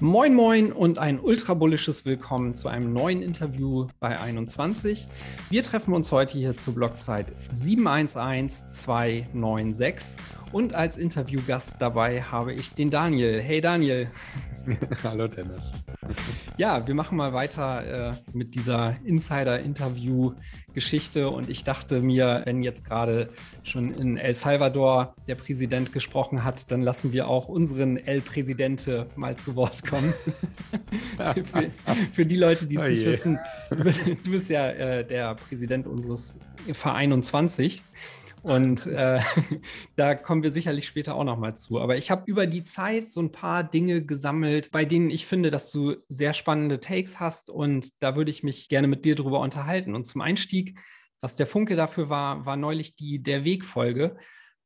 Moin Moin und ein ultrabullisches Willkommen zu einem neuen Interview bei 21. Wir treffen uns heute hier zur Blockzeit 711296 und als Interviewgast dabei habe ich den Daniel. Hey Daniel. Hallo Dennis. Ja, wir machen mal weiter äh, mit dieser Insider-Interview-Geschichte und ich dachte mir, wenn jetzt gerade schon in El Salvador der Präsident gesprochen hat, dann lassen wir auch unseren El Präsidente mal zu Wort kommen. für, für, die Leute, die es oh nicht wissen, du bist ja äh, der Präsident unseres Verein 21. Und äh, da kommen wir sicherlich später auch noch mal zu. Aber ich habe über die Zeit so ein paar Dinge gesammelt, bei denen ich finde, dass du sehr spannende Takes hast. Und da würde ich mich gerne mit dir drüber unterhalten. Und zum Einstieg, was der Funke dafür war, war neulich die Der Weg-Folge,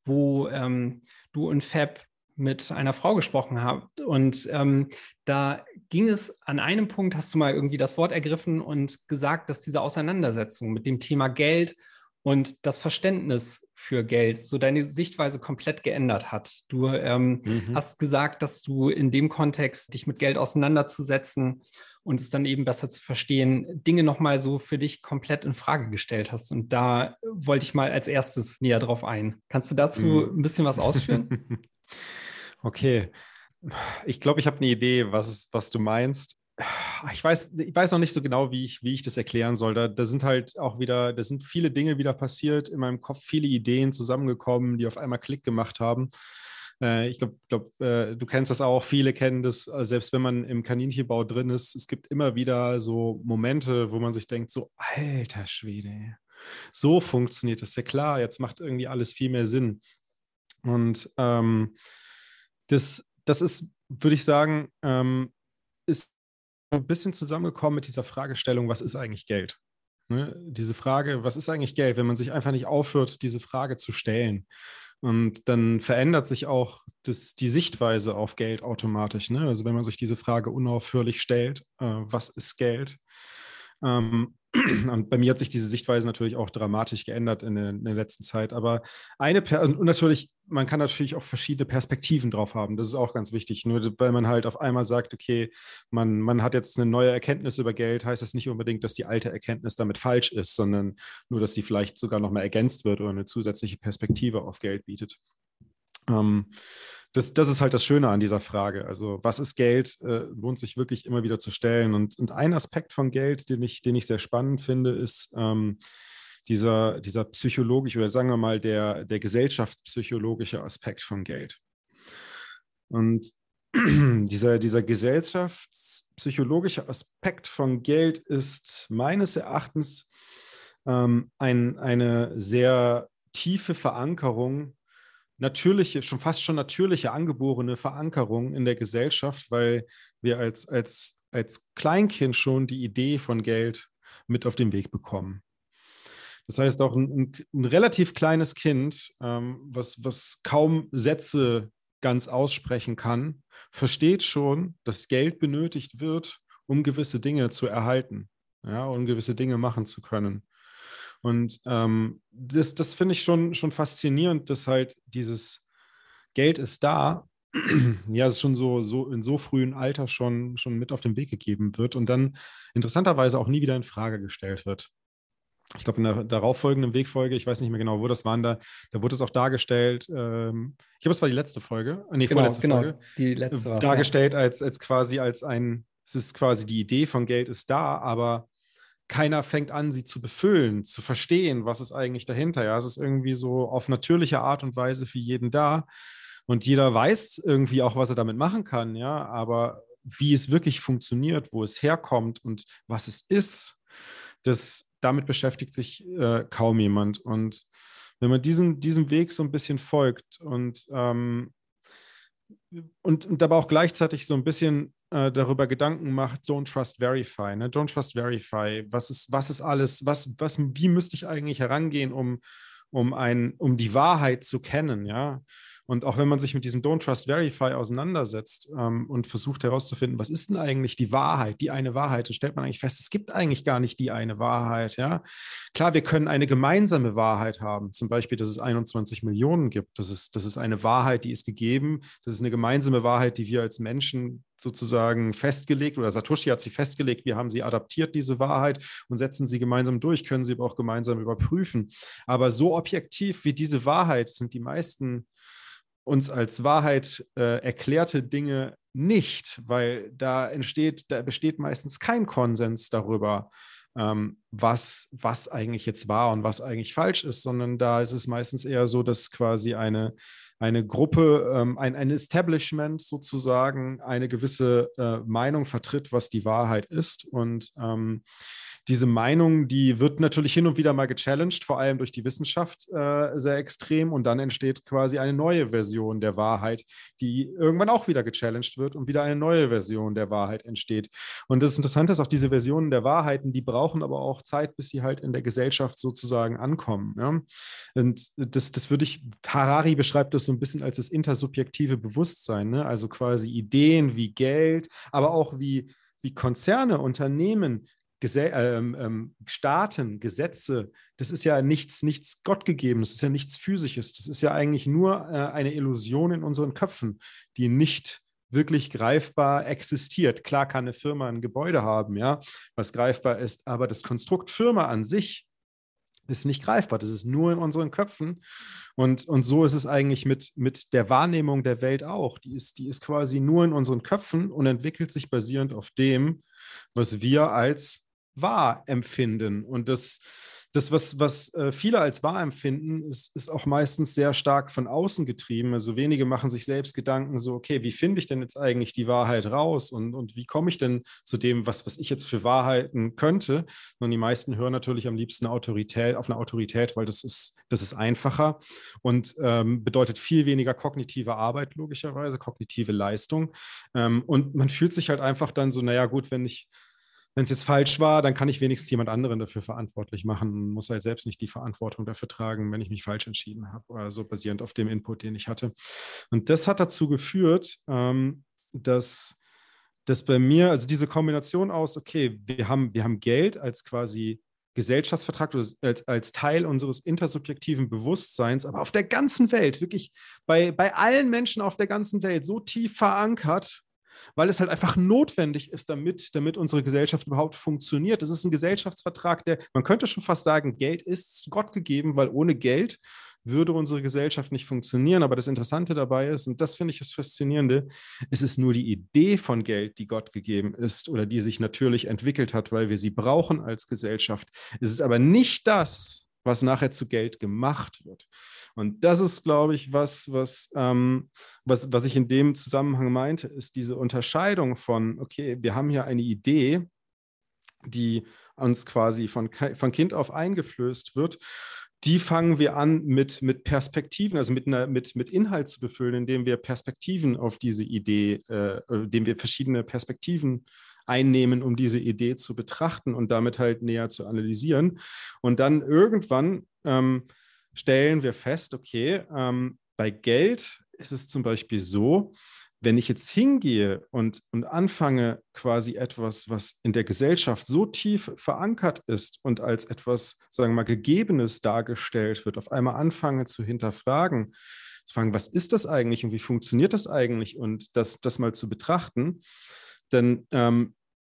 wo ähm, du und Fab mit einer Frau gesprochen habt. Und ähm, da ging es an einem Punkt, hast du mal irgendwie das Wort ergriffen und gesagt, dass diese Auseinandersetzung mit dem Thema Geld und das Verständnis für Geld, so deine Sichtweise komplett geändert hat. Du ähm, mhm. hast gesagt, dass du in dem Kontext dich mit Geld auseinanderzusetzen und es dann eben besser zu verstehen, Dinge nochmal so für dich komplett in Frage gestellt hast. Und da wollte ich mal als erstes näher drauf ein. Kannst du dazu mhm. ein bisschen was ausführen? okay. Ich glaube, ich habe eine Idee, was, was du meinst ich weiß, ich weiß noch nicht so genau, wie ich, wie ich das erklären soll. Da, da sind halt auch wieder, da sind viele Dinge wieder passiert in meinem Kopf, viele Ideen zusammengekommen, die auf einmal Klick gemacht haben. Äh, ich glaube, glaub, äh, du kennst das auch, viele kennen das, äh, selbst wenn man im Kaninchenbau drin ist. Es gibt immer wieder so Momente, wo man sich denkt, so, alter Schwede, so funktioniert das ja klar, jetzt macht irgendwie alles viel mehr Sinn. Und ähm, das, das ist, würde ich sagen, ähm, ist ein bisschen zusammengekommen mit dieser Fragestellung, was ist eigentlich Geld? Ne? Diese Frage, was ist eigentlich Geld, wenn man sich einfach nicht aufhört, diese Frage zu stellen. Und dann verändert sich auch das, die Sichtweise auf Geld automatisch. Ne? Also wenn man sich diese Frage unaufhörlich stellt, äh, was ist Geld? Ähm, und bei mir hat sich diese Sichtweise natürlich auch dramatisch geändert in der, in der letzten Zeit. Aber eine, per und natürlich, man kann natürlich auch verschiedene Perspektiven drauf haben. Das ist auch ganz wichtig. Nur weil man halt auf einmal sagt, okay, man, man hat jetzt eine neue Erkenntnis über Geld, heißt das nicht unbedingt, dass die alte Erkenntnis damit falsch ist, sondern nur, dass sie vielleicht sogar nochmal ergänzt wird oder eine zusätzliche Perspektive auf Geld bietet. Ähm, das, das ist halt das Schöne an dieser Frage. Also, was ist Geld? Äh, lohnt sich wirklich immer wieder zu stellen. Und, und ein Aspekt von Geld, den ich, den ich sehr spannend finde, ist ähm, dieser, dieser psychologische oder sagen wir mal der, der gesellschaftspsychologische Aspekt von Geld. Und dieser, dieser gesellschaftspsychologische Aspekt von Geld ist meines Erachtens ähm, ein, eine sehr tiefe Verankerung natürliche, schon fast schon natürliche angeborene Verankerung in der Gesellschaft, weil wir als, als, als Kleinkind schon die Idee von Geld mit auf den Weg bekommen. Das heißt, auch ein, ein, relativ kleines Kind, ähm, was, was kaum Sätze ganz aussprechen kann, versteht schon, dass Geld benötigt wird, um gewisse Dinge zu erhalten, ja, um gewisse Dinge machen zu können. Und ähm, das, das finde ich schon, schon faszinierend, dass halt dieses Geld ist da, ja, es schon so, so in so frühem Alter schon, schon mit auf den Weg gegeben wird und dann interessanterweise auch nie wieder in Frage gestellt wird. Ich glaube, in der darauffolgenden Wegfolge, ich weiß nicht mehr genau, wo das waren, da, da wurde es auch dargestellt, ähm, ich glaube, es war die letzte Folge, nee, genau, vorletzte genau, Folge, die letzte dargestellt ja. als, als quasi als ein, es ist quasi die Idee von Geld ist da, aber keiner fängt an, sie zu befüllen, zu verstehen, was ist eigentlich dahinter. Ja, es ist irgendwie so auf natürliche Art und Weise für jeden da. Und jeder weiß irgendwie auch, was er damit machen kann, ja, aber wie es wirklich funktioniert, wo es herkommt und was es ist, das, damit beschäftigt sich äh, kaum jemand. Und wenn man diesen, diesem Weg so ein bisschen folgt und, ähm, und, und dabei auch gleichzeitig so ein bisschen äh, darüber Gedanken macht, don't trust verify, ne? Don't trust verify. Was ist, was ist alles, was, was, wie müsste ich eigentlich herangehen, um, um ein, um die Wahrheit zu kennen, ja? Und auch wenn man sich mit diesem Don't Trust Verify auseinandersetzt ähm, und versucht herauszufinden, was ist denn eigentlich die Wahrheit, die eine Wahrheit, dann stellt man eigentlich fest, es gibt eigentlich gar nicht die eine Wahrheit. Ja? Klar, wir können eine gemeinsame Wahrheit haben, zum Beispiel, dass es 21 Millionen gibt. Das ist, das ist eine Wahrheit, die ist gegeben. Das ist eine gemeinsame Wahrheit, die wir als Menschen sozusagen festgelegt oder Satoshi hat sie festgelegt, wir haben sie adaptiert, diese Wahrheit, und setzen sie gemeinsam durch, können sie aber auch gemeinsam überprüfen. Aber so objektiv wie diese Wahrheit sind die meisten uns als Wahrheit äh, erklärte Dinge nicht, weil da entsteht, da besteht meistens kein Konsens darüber, ähm, was, was eigentlich jetzt wahr und was eigentlich falsch ist, sondern da ist es meistens eher so, dass quasi eine, eine Gruppe, ähm, ein, ein Establishment sozusagen eine gewisse äh, Meinung vertritt, was die Wahrheit ist. Und ähm, diese Meinung, die wird natürlich hin und wieder mal gechallenged, vor allem durch die Wissenschaft äh, sehr extrem. Und dann entsteht quasi eine neue Version der Wahrheit, die irgendwann auch wieder gechallenged wird und wieder eine neue Version der Wahrheit entsteht. Und das Interessante ist auch, diese Versionen der Wahrheiten, die brauchen aber auch Zeit, bis sie halt in der Gesellschaft sozusagen ankommen. Ja? Und das, das würde ich, Harari beschreibt das so ein bisschen als das intersubjektive Bewusstsein, ne? also quasi Ideen wie Geld, aber auch wie wie Konzerne, Unternehmen Gesell ähm, ähm, Staaten, Gesetze, das ist ja nichts, nichts Gottgegebenes, das ist ja nichts Physisches. Das ist ja eigentlich nur äh, eine Illusion in unseren Köpfen, die nicht wirklich greifbar existiert. Klar kann eine Firma ein Gebäude haben, ja, was greifbar ist, aber das Konstrukt Firma an sich ist nicht greifbar. Das ist nur in unseren Köpfen. Und, und so ist es eigentlich mit, mit der Wahrnehmung der Welt auch. Die ist, die ist quasi nur in unseren Köpfen und entwickelt sich basierend auf dem, was wir als wahr empfinden. Und das, das was, was äh, viele als wahr empfinden, ist, ist auch meistens sehr stark von außen getrieben. Also wenige machen sich selbst Gedanken so, okay, wie finde ich denn jetzt eigentlich die Wahrheit raus und, und wie komme ich denn zu dem, was, was ich jetzt für Wahrheiten könnte? Und die meisten hören natürlich am liebsten Autorität, auf eine Autorität, weil das ist, das ist einfacher und ähm, bedeutet viel weniger kognitive Arbeit, logischerweise, kognitive Leistung. Ähm, und man fühlt sich halt einfach dann so, naja, gut, wenn ich wenn es jetzt falsch war, dann kann ich wenigstens jemand anderen dafür verantwortlich machen, muss halt selbst nicht die Verantwortung dafür tragen, wenn ich mich falsch entschieden habe, also basierend auf dem Input, den ich hatte. Und das hat dazu geführt, ähm, dass, dass bei mir, also diese Kombination aus, okay, wir haben, wir haben Geld als quasi Gesellschaftsvertrag als, als Teil unseres intersubjektiven Bewusstseins, aber auf der ganzen Welt, wirklich bei, bei allen Menschen auf der ganzen Welt so tief verankert, weil es halt einfach notwendig ist, damit, damit unsere Gesellschaft überhaupt funktioniert. Es ist ein Gesellschaftsvertrag, der, man könnte schon fast sagen, Geld ist Gott gegeben, weil ohne Geld würde unsere Gesellschaft nicht funktionieren. Aber das Interessante dabei ist, und das finde ich das Faszinierende, es ist nur die Idee von Geld, die Gott gegeben ist oder die sich natürlich entwickelt hat, weil wir sie brauchen als Gesellschaft. Es ist aber nicht das, was nachher zu Geld gemacht wird. Und das ist, glaube ich, was, was, ähm, was, was ich in dem Zusammenhang meinte, ist diese Unterscheidung von, okay, wir haben hier eine Idee, die uns quasi von, von Kind auf eingeflößt wird. Die fangen wir an mit, mit Perspektiven, also mit, einer, mit, mit Inhalt zu befüllen, indem wir Perspektiven auf diese Idee, äh, indem wir verschiedene Perspektiven einnehmen, um diese Idee zu betrachten und damit halt näher zu analysieren. Und dann irgendwann ähm, stellen wir fest, okay, ähm, bei Geld ist es zum Beispiel so, wenn ich jetzt hingehe und, und anfange, quasi etwas, was in der Gesellschaft so tief verankert ist und als etwas, sagen wir mal, Gegebenes dargestellt wird, auf einmal anfange zu hinterfragen, zu fragen, was ist das eigentlich und wie funktioniert das eigentlich und das, das mal zu betrachten, dann ähm,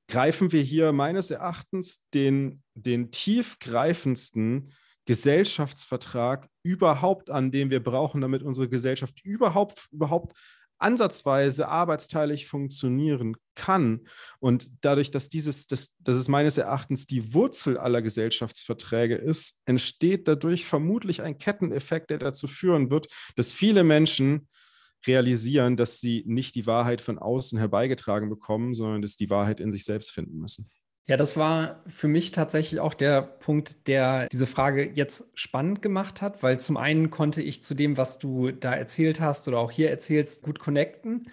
greifen wir hier meines Erachtens den, den tiefgreifendsten Gesellschaftsvertrag überhaupt an, den wir brauchen, damit unsere Gesellschaft überhaupt, überhaupt ansatzweise arbeitsteilig funktionieren kann. Und dadurch, dass dieses, das, das ist meines Erachtens die Wurzel aller Gesellschaftsverträge ist, entsteht dadurch vermutlich ein Ketteneffekt, der dazu führen wird, dass viele Menschen realisieren, dass sie nicht die Wahrheit von außen herbeigetragen bekommen, sondern dass die Wahrheit in sich selbst finden müssen. Ja, das war für mich tatsächlich auch der Punkt, der diese Frage jetzt spannend gemacht hat, weil zum einen konnte ich zu dem, was du da erzählt hast oder auch hier erzählst, gut connecten.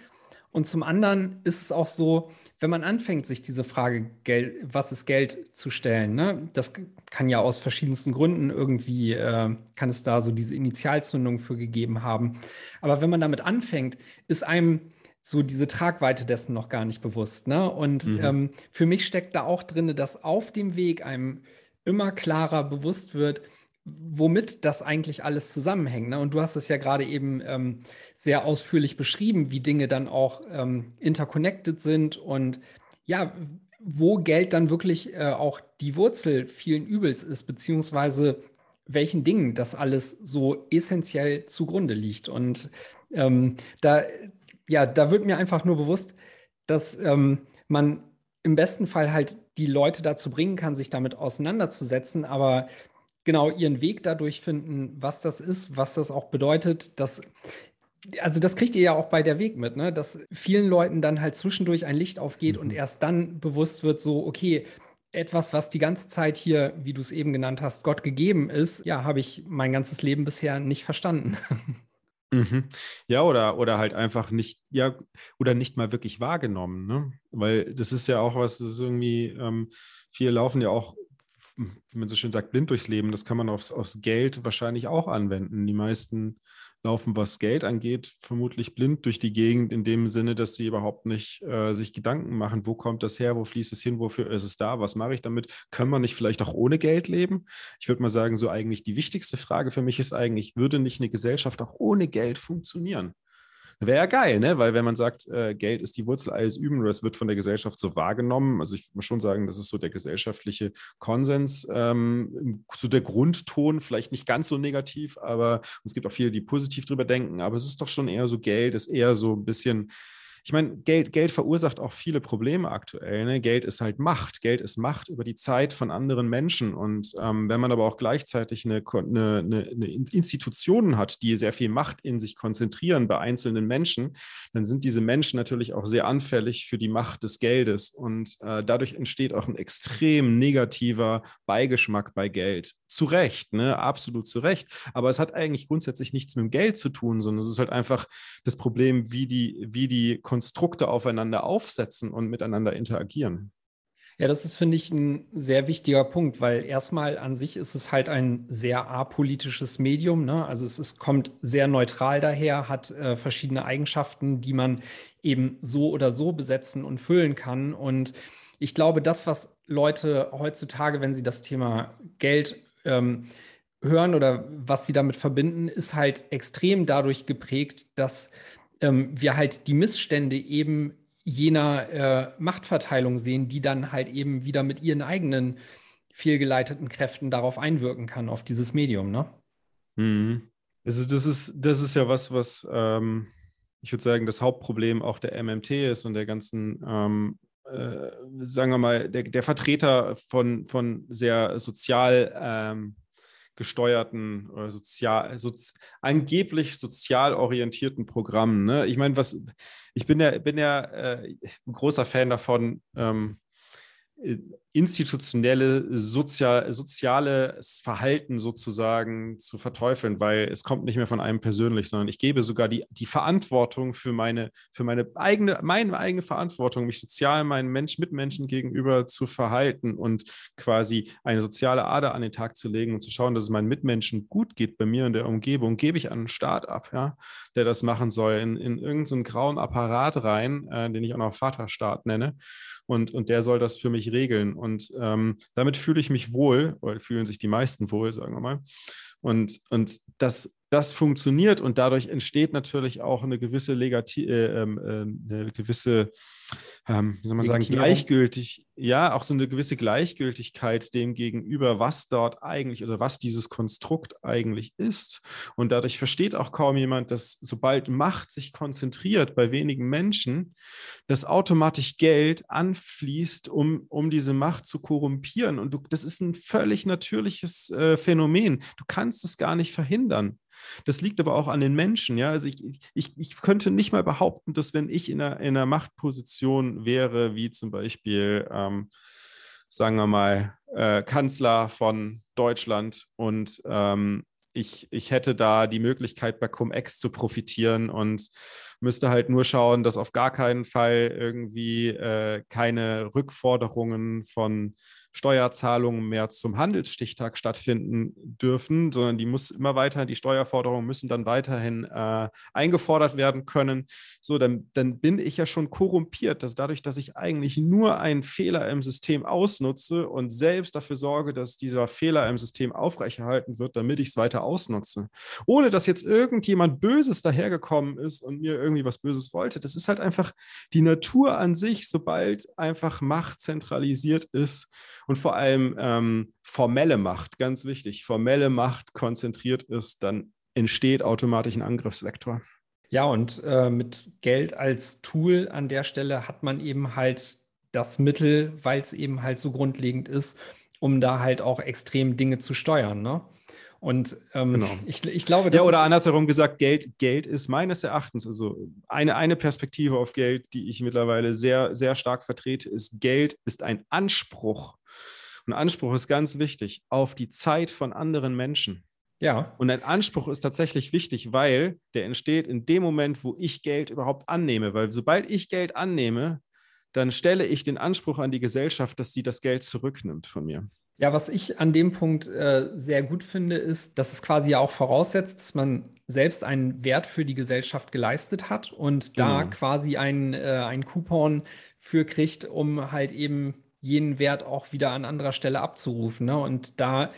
Und zum anderen ist es auch so, wenn man anfängt, sich diese Frage, Geld, was ist Geld, zu stellen, ne? das kann ja aus verschiedensten Gründen irgendwie, äh, kann es da so diese Initialzündung für gegeben haben. Aber wenn man damit anfängt, ist einem so diese Tragweite dessen noch gar nicht bewusst. Ne? Und mhm. ähm, für mich steckt da auch drin, dass auf dem Weg einem immer klarer bewusst wird, womit das eigentlich alles zusammenhängt. Ne? Und du hast es ja gerade eben ähm, sehr ausführlich beschrieben, wie Dinge dann auch ähm, interconnected sind und ja, wo Geld dann wirklich äh, auch die Wurzel vielen Übels ist, beziehungsweise welchen Dingen das alles so essentiell zugrunde liegt. Und ähm, da, ja, da wird mir einfach nur bewusst, dass ähm, man im besten Fall halt die Leute dazu bringen kann, sich damit auseinanderzusetzen, aber genau ihren Weg dadurch finden, was das ist, was das auch bedeutet, dass also das kriegt ihr ja auch bei der Weg mit, ne? dass vielen Leuten dann halt zwischendurch ein Licht aufgeht mhm. und erst dann bewusst wird, so, okay, etwas, was die ganze Zeit hier, wie du es eben genannt hast, Gott gegeben ist, ja, habe ich mein ganzes Leben bisher nicht verstanden. Mhm. Ja, oder, oder halt einfach nicht, ja, oder nicht mal wirklich wahrgenommen, ne? Weil das ist ja auch was, das ist irgendwie, ähm, viele laufen ja auch wie man so schön sagt, blind durchs Leben. Das kann man aufs, aufs Geld wahrscheinlich auch anwenden. Die meisten laufen, was Geld angeht, vermutlich blind durch die Gegend, in dem Sinne, dass sie überhaupt nicht äh, sich Gedanken machen, wo kommt das her, wo fließt es hin, wofür ist es da, was mache ich damit? Kann man nicht vielleicht auch ohne Geld leben? Ich würde mal sagen, so eigentlich die wichtigste Frage für mich ist eigentlich, würde nicht eine Gesellschaft auch ohne Geld funktionieren? Wäre ja geil, ne? Weil wenn man sagt, äh, Geld ist die Wurzel alles Üben, das wird von der Gesellschaft so wahrgenommen. Also ich muss schon sagen, das ist so der gesellschaftliche Konsens, ähm, so der Grundton, vielleicht nicht ganz so negativ, aber es gibt auch viele, die positiv drüber denken. Aber es ist doch schon eher so Geld, ist eher so ein bisschen ich meine, Geld, Geld verursacht auch viele Probleme aktuell. Ne? Geld ist halt Macht. Geld ist Macht über die Zeit von anderen Menschen. Und ähm, wenn man aber auch gleichzeitig eine, eine, eine, Institutionen hat, die sehr viel Macht in sich konzentrieren bei einzelnen Menschen, dann sind diese Menschen natürlich auch sehr anfällig für die Macht des Geldes. Und äh, dadurch entsteht auch ein extrem negativer Beigeschmack bei Geld. Zu Recht, ne? absolut zu Recht. Aber es hat eigentlich grundsätzlich nichts mit dem Geld zu tun, sondern es ist halt einfach das Problem, wie die, wie die Konstrukte aufeinander aufsetzen und miteinander interagieren. Ja, das ist, finde ich, ein sehr wichtiger Punkt, weil erstmal an sich ist es halt ein sehr apolitisches Medium. Ne? Also es ist, kommt sehr neutral daher, hat äh, verschiedene Eigenschaften, die man eben so oder so besetzen und füllen kann. Und ich glaube, das, was Leute heutzutage, wenn sie das Thema Geld ähm, hören oder was sie damit verbinden, ist halt extrem dadurch geprägt, dass ähm, wir halt die Missstände eben jener äh, Machtverteilung sehen, die dann halt eben wieder mit ihren eigenen fehlgeleiteten Kräften darauf einwirken kann, auf dieses Medium, ne? Mhm. Also das ist, das ist ja was, was ähm, ich würde sagen, das Hauptproblem auch der MMT ist und der ganzen, ähm, äh, sagen wir mal, der, der Vertreter von, von sehr sozial ähm, gesteuerten oder sozial, sozi angeblich sozial orientierten Programmen. Ne? Ich meine, was ich bin ja, bin ja äh, ein großer Fan davon, ähm, äh, institutionelle, sozial, soziales Verhalten sozusagen zu verteufeln, weil es kommt nicht mehr von einem persönlich, sondern ich gebe sogar die, die Verantwortung für meine, für meine eigene, meine eigene Verantwortung, mich sozial meinen Mensch, Mitmenschen gegenüber zu verhalten und quasi eine soziale Ader an den Tag zu legen und zu schauen, dass es meinen Mitmenschen gut geht bei mir in der Umgebung, gebe ich an einen Staat ab, ja, der das machen soll, in, in irgendeinen grauen Apparat rein, äh, den ich auch noch Vaterstaat nenne. Und, und der soll das für mich regeln. Und ähm, damit fühle ich mich wohl, oder fühlen sich die meisten wohl, sagen wir mal. Und, und das, das funktioniert und dadurch entsteht natürlich auch eine gewisse Legati äh, ähm, äh, eine gewisse, ähm, wie soll man sagen, gleichgültig, ja, auch so eine gewisse Gleichgültigkeit dem gegenüber, was dort eigentlich oder was dieses Konstrukt eigentlich ist. Und dadurch versteht auch kaum jemand, dass sobald Macht sich konzentriert bei wenigen Menschen, dass automatisch Geld anfließt, um, um diese Macht zu korrumpieren. Und du, das ist ein völlig natürliches äh, Phänomen. Du kannst es gar nicht verhindern. Das liegt aber auch an den Menschen. Ja? Also ich, ich, ich könnte nicht mal behaupten, dass wenn ich in einer, in einer Machtposition wäre, wie zum Beispiel, ähm, sagen wir mal, äh, Kanzler von Deutschland und ähm, ich, ich hätte da die Möglichkeit, bei Cum-Ex zu profitieren und müsste halt nur schauen, dass auf gar keinen Fall irgendwie äh, keine Rückforderungen von Steuerzahlungen mehr zum Handelsstichtag stattfinden dürfen, sondern die muss immer weiter, die Steuerforderungen müssen dann weiterhin äh, eingefordert werden können. So, dann, dann bin ich ja schon korrumpiert, dass dadurch, dass ich eigentlich nur einen Fehler im System ausnutze und selbst dafür sorge, dass dieser Fehler im System aufrechterhalten wird, damit ich es weiter ausnutze. Ohne dass jetzt irgendjemand Böses dahergekommen ist und mir irgendwie was Böses wollte. Das ist halt einfach die Natur an sich, sobald einfach Macht zentralisiert ist und vor allem ähm, formelle Macht, ganz wichtig, formelle Macht konzentriert ist, dann entsteht automatisch ein Angriffsvektor. Ja, und äh, mit Geld als Tool an der Stelle hat man eben halt das Mittel, weil es eben halt so grundlegend ist, um da halt auch extrem Dinge zu steuern. Ne? Und ähm, genau. ich, ich glaube, das Ja, oder andersherum gesagt, Geld, Geld ist meines Erachtens, also eine, eine Perspektive auf Geld, die ich mittlerweile sehr, sehr stark vertrete, ist, Geld ist ein Anspruch ein Anspruch ist ganz wichtig auf die Zeit von anderen Menschen. Ja. Und ein Anspruch ist tatsächlich wichtig, weil der entsteht in dem Moment, wo ich Geld überhaupt annehme. Weil sobald ich Geld annehme, dann stelle ich den Anspruch an die Gesellschaft, dass sie das Geld zurücknimmt von mir. Ja, was ich an dem Punkt äh, sehr gut finde, ist, dass es quasi ja auch voraussetzt, dass man selbst einen Wert für die Gesellschaft geleistet hat und genau. da quasi einen, äh, einen Coupon für kriegt, um halt eben jenen Wert auch wieder an anderer Stelle abzurufen. Ne? Und da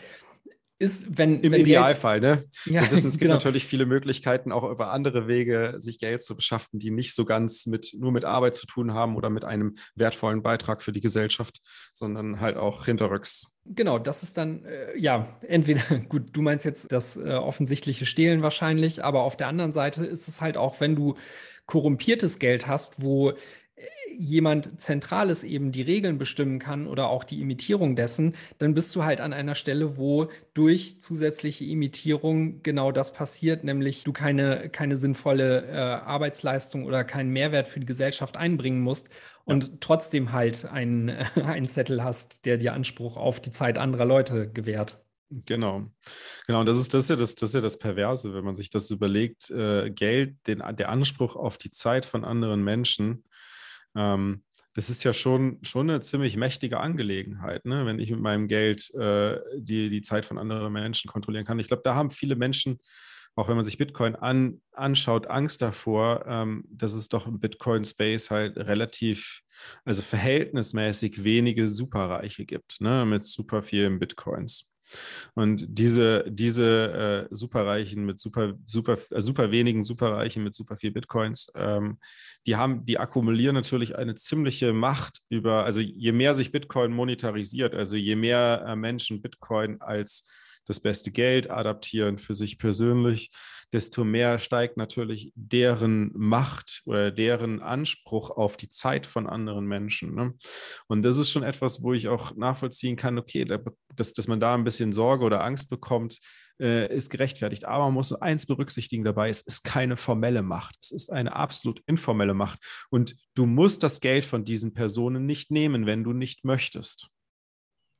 ist, wenn. Im wenn Idealfall, Geld, ne? Ja, Wir wissen, es genau. gibt natürlich viele Möglichkeiten, auch über andere Wege sich Geld zu beschaffen, die nicht so ganz mit nur mit Arbeit zu tun haben oder mit einem wertvollen Beitrag für die Gesellschaft, sondern halt auch hinterrücks. Genau, das ist dann, äh, ja, entweder, gut, du meinst jetzt das äh, offensichtliche Stehlen wahrscheinlich, aber auf der anderen Seite ist es halt auch, wenn du korrumpiertes Geld hast, wo jemand Zentrales eben die Regeln bestimmen kann oder auch die Imitierung dessen, dann bist du halt an einer Stelle, wo durch zusätzliche Imitierung genau das passiert, nämlich du keine, keine sinnvolle äh, Arbeitsleistung oder keinen Mehrwert für die Gesellschaft einbringen musst und ja. trotzdem halt einen, äh, einen Zettel hast, der dir Anspruch auf die Zeit anderer Leute gewährt. Genau, genau. Und das ist das ist ja das, das ist ja das Perverse, wenn man sich das überlegt. Äh, Geld, den, der Anspruch auf die Zeit von anderen Menschen ähm, das ist ja schon, schon eine ziemlich mächtige Angelegenheit, ne? wenn ich mit meinem Geld äh, die, die Zeit von anderen Menschen kontrollieren kann. Ich glaube, da haben viele Menschen, auch wenn man sich Bitcoin an, anschaut, Angst davor, ähm, dass es doch im Bitcoin-Space halt relativ, also verhältnismäßig wenige Superreiche gibt, ne? mit super vielen Bitcoins. Und diese, diese äh, Superreichen mit super, super, äh, super wenigen Superreichen mit super viel Bitcoins, ähm, die haben, die akkumulieren natürlich eine ziemliche Macht über, also je mehr sich Bitcoin monetarisiert, also je mehr äh, Menschen Bitcoin als das beste Geld adaptieren für sich persönlich, desto mehr steigt natürlich deren Macht oder deren Anspruch auf die Zeit von anderen Menschen. Ne? Und das ist schon etwas, wo ich auch nachvollziehen kann, okay, dass, dass man da ein bisschen Sorge oder Angst bekommt, äh, ist gerechtfertigt. Aber man muss eins berücksichtigen dabei, es ist keine formelle Macht, es ist eine absolut informelle Macht. Und du musst das Geld von diesen Personen nicht nehmen, wenn du nicht möchtest.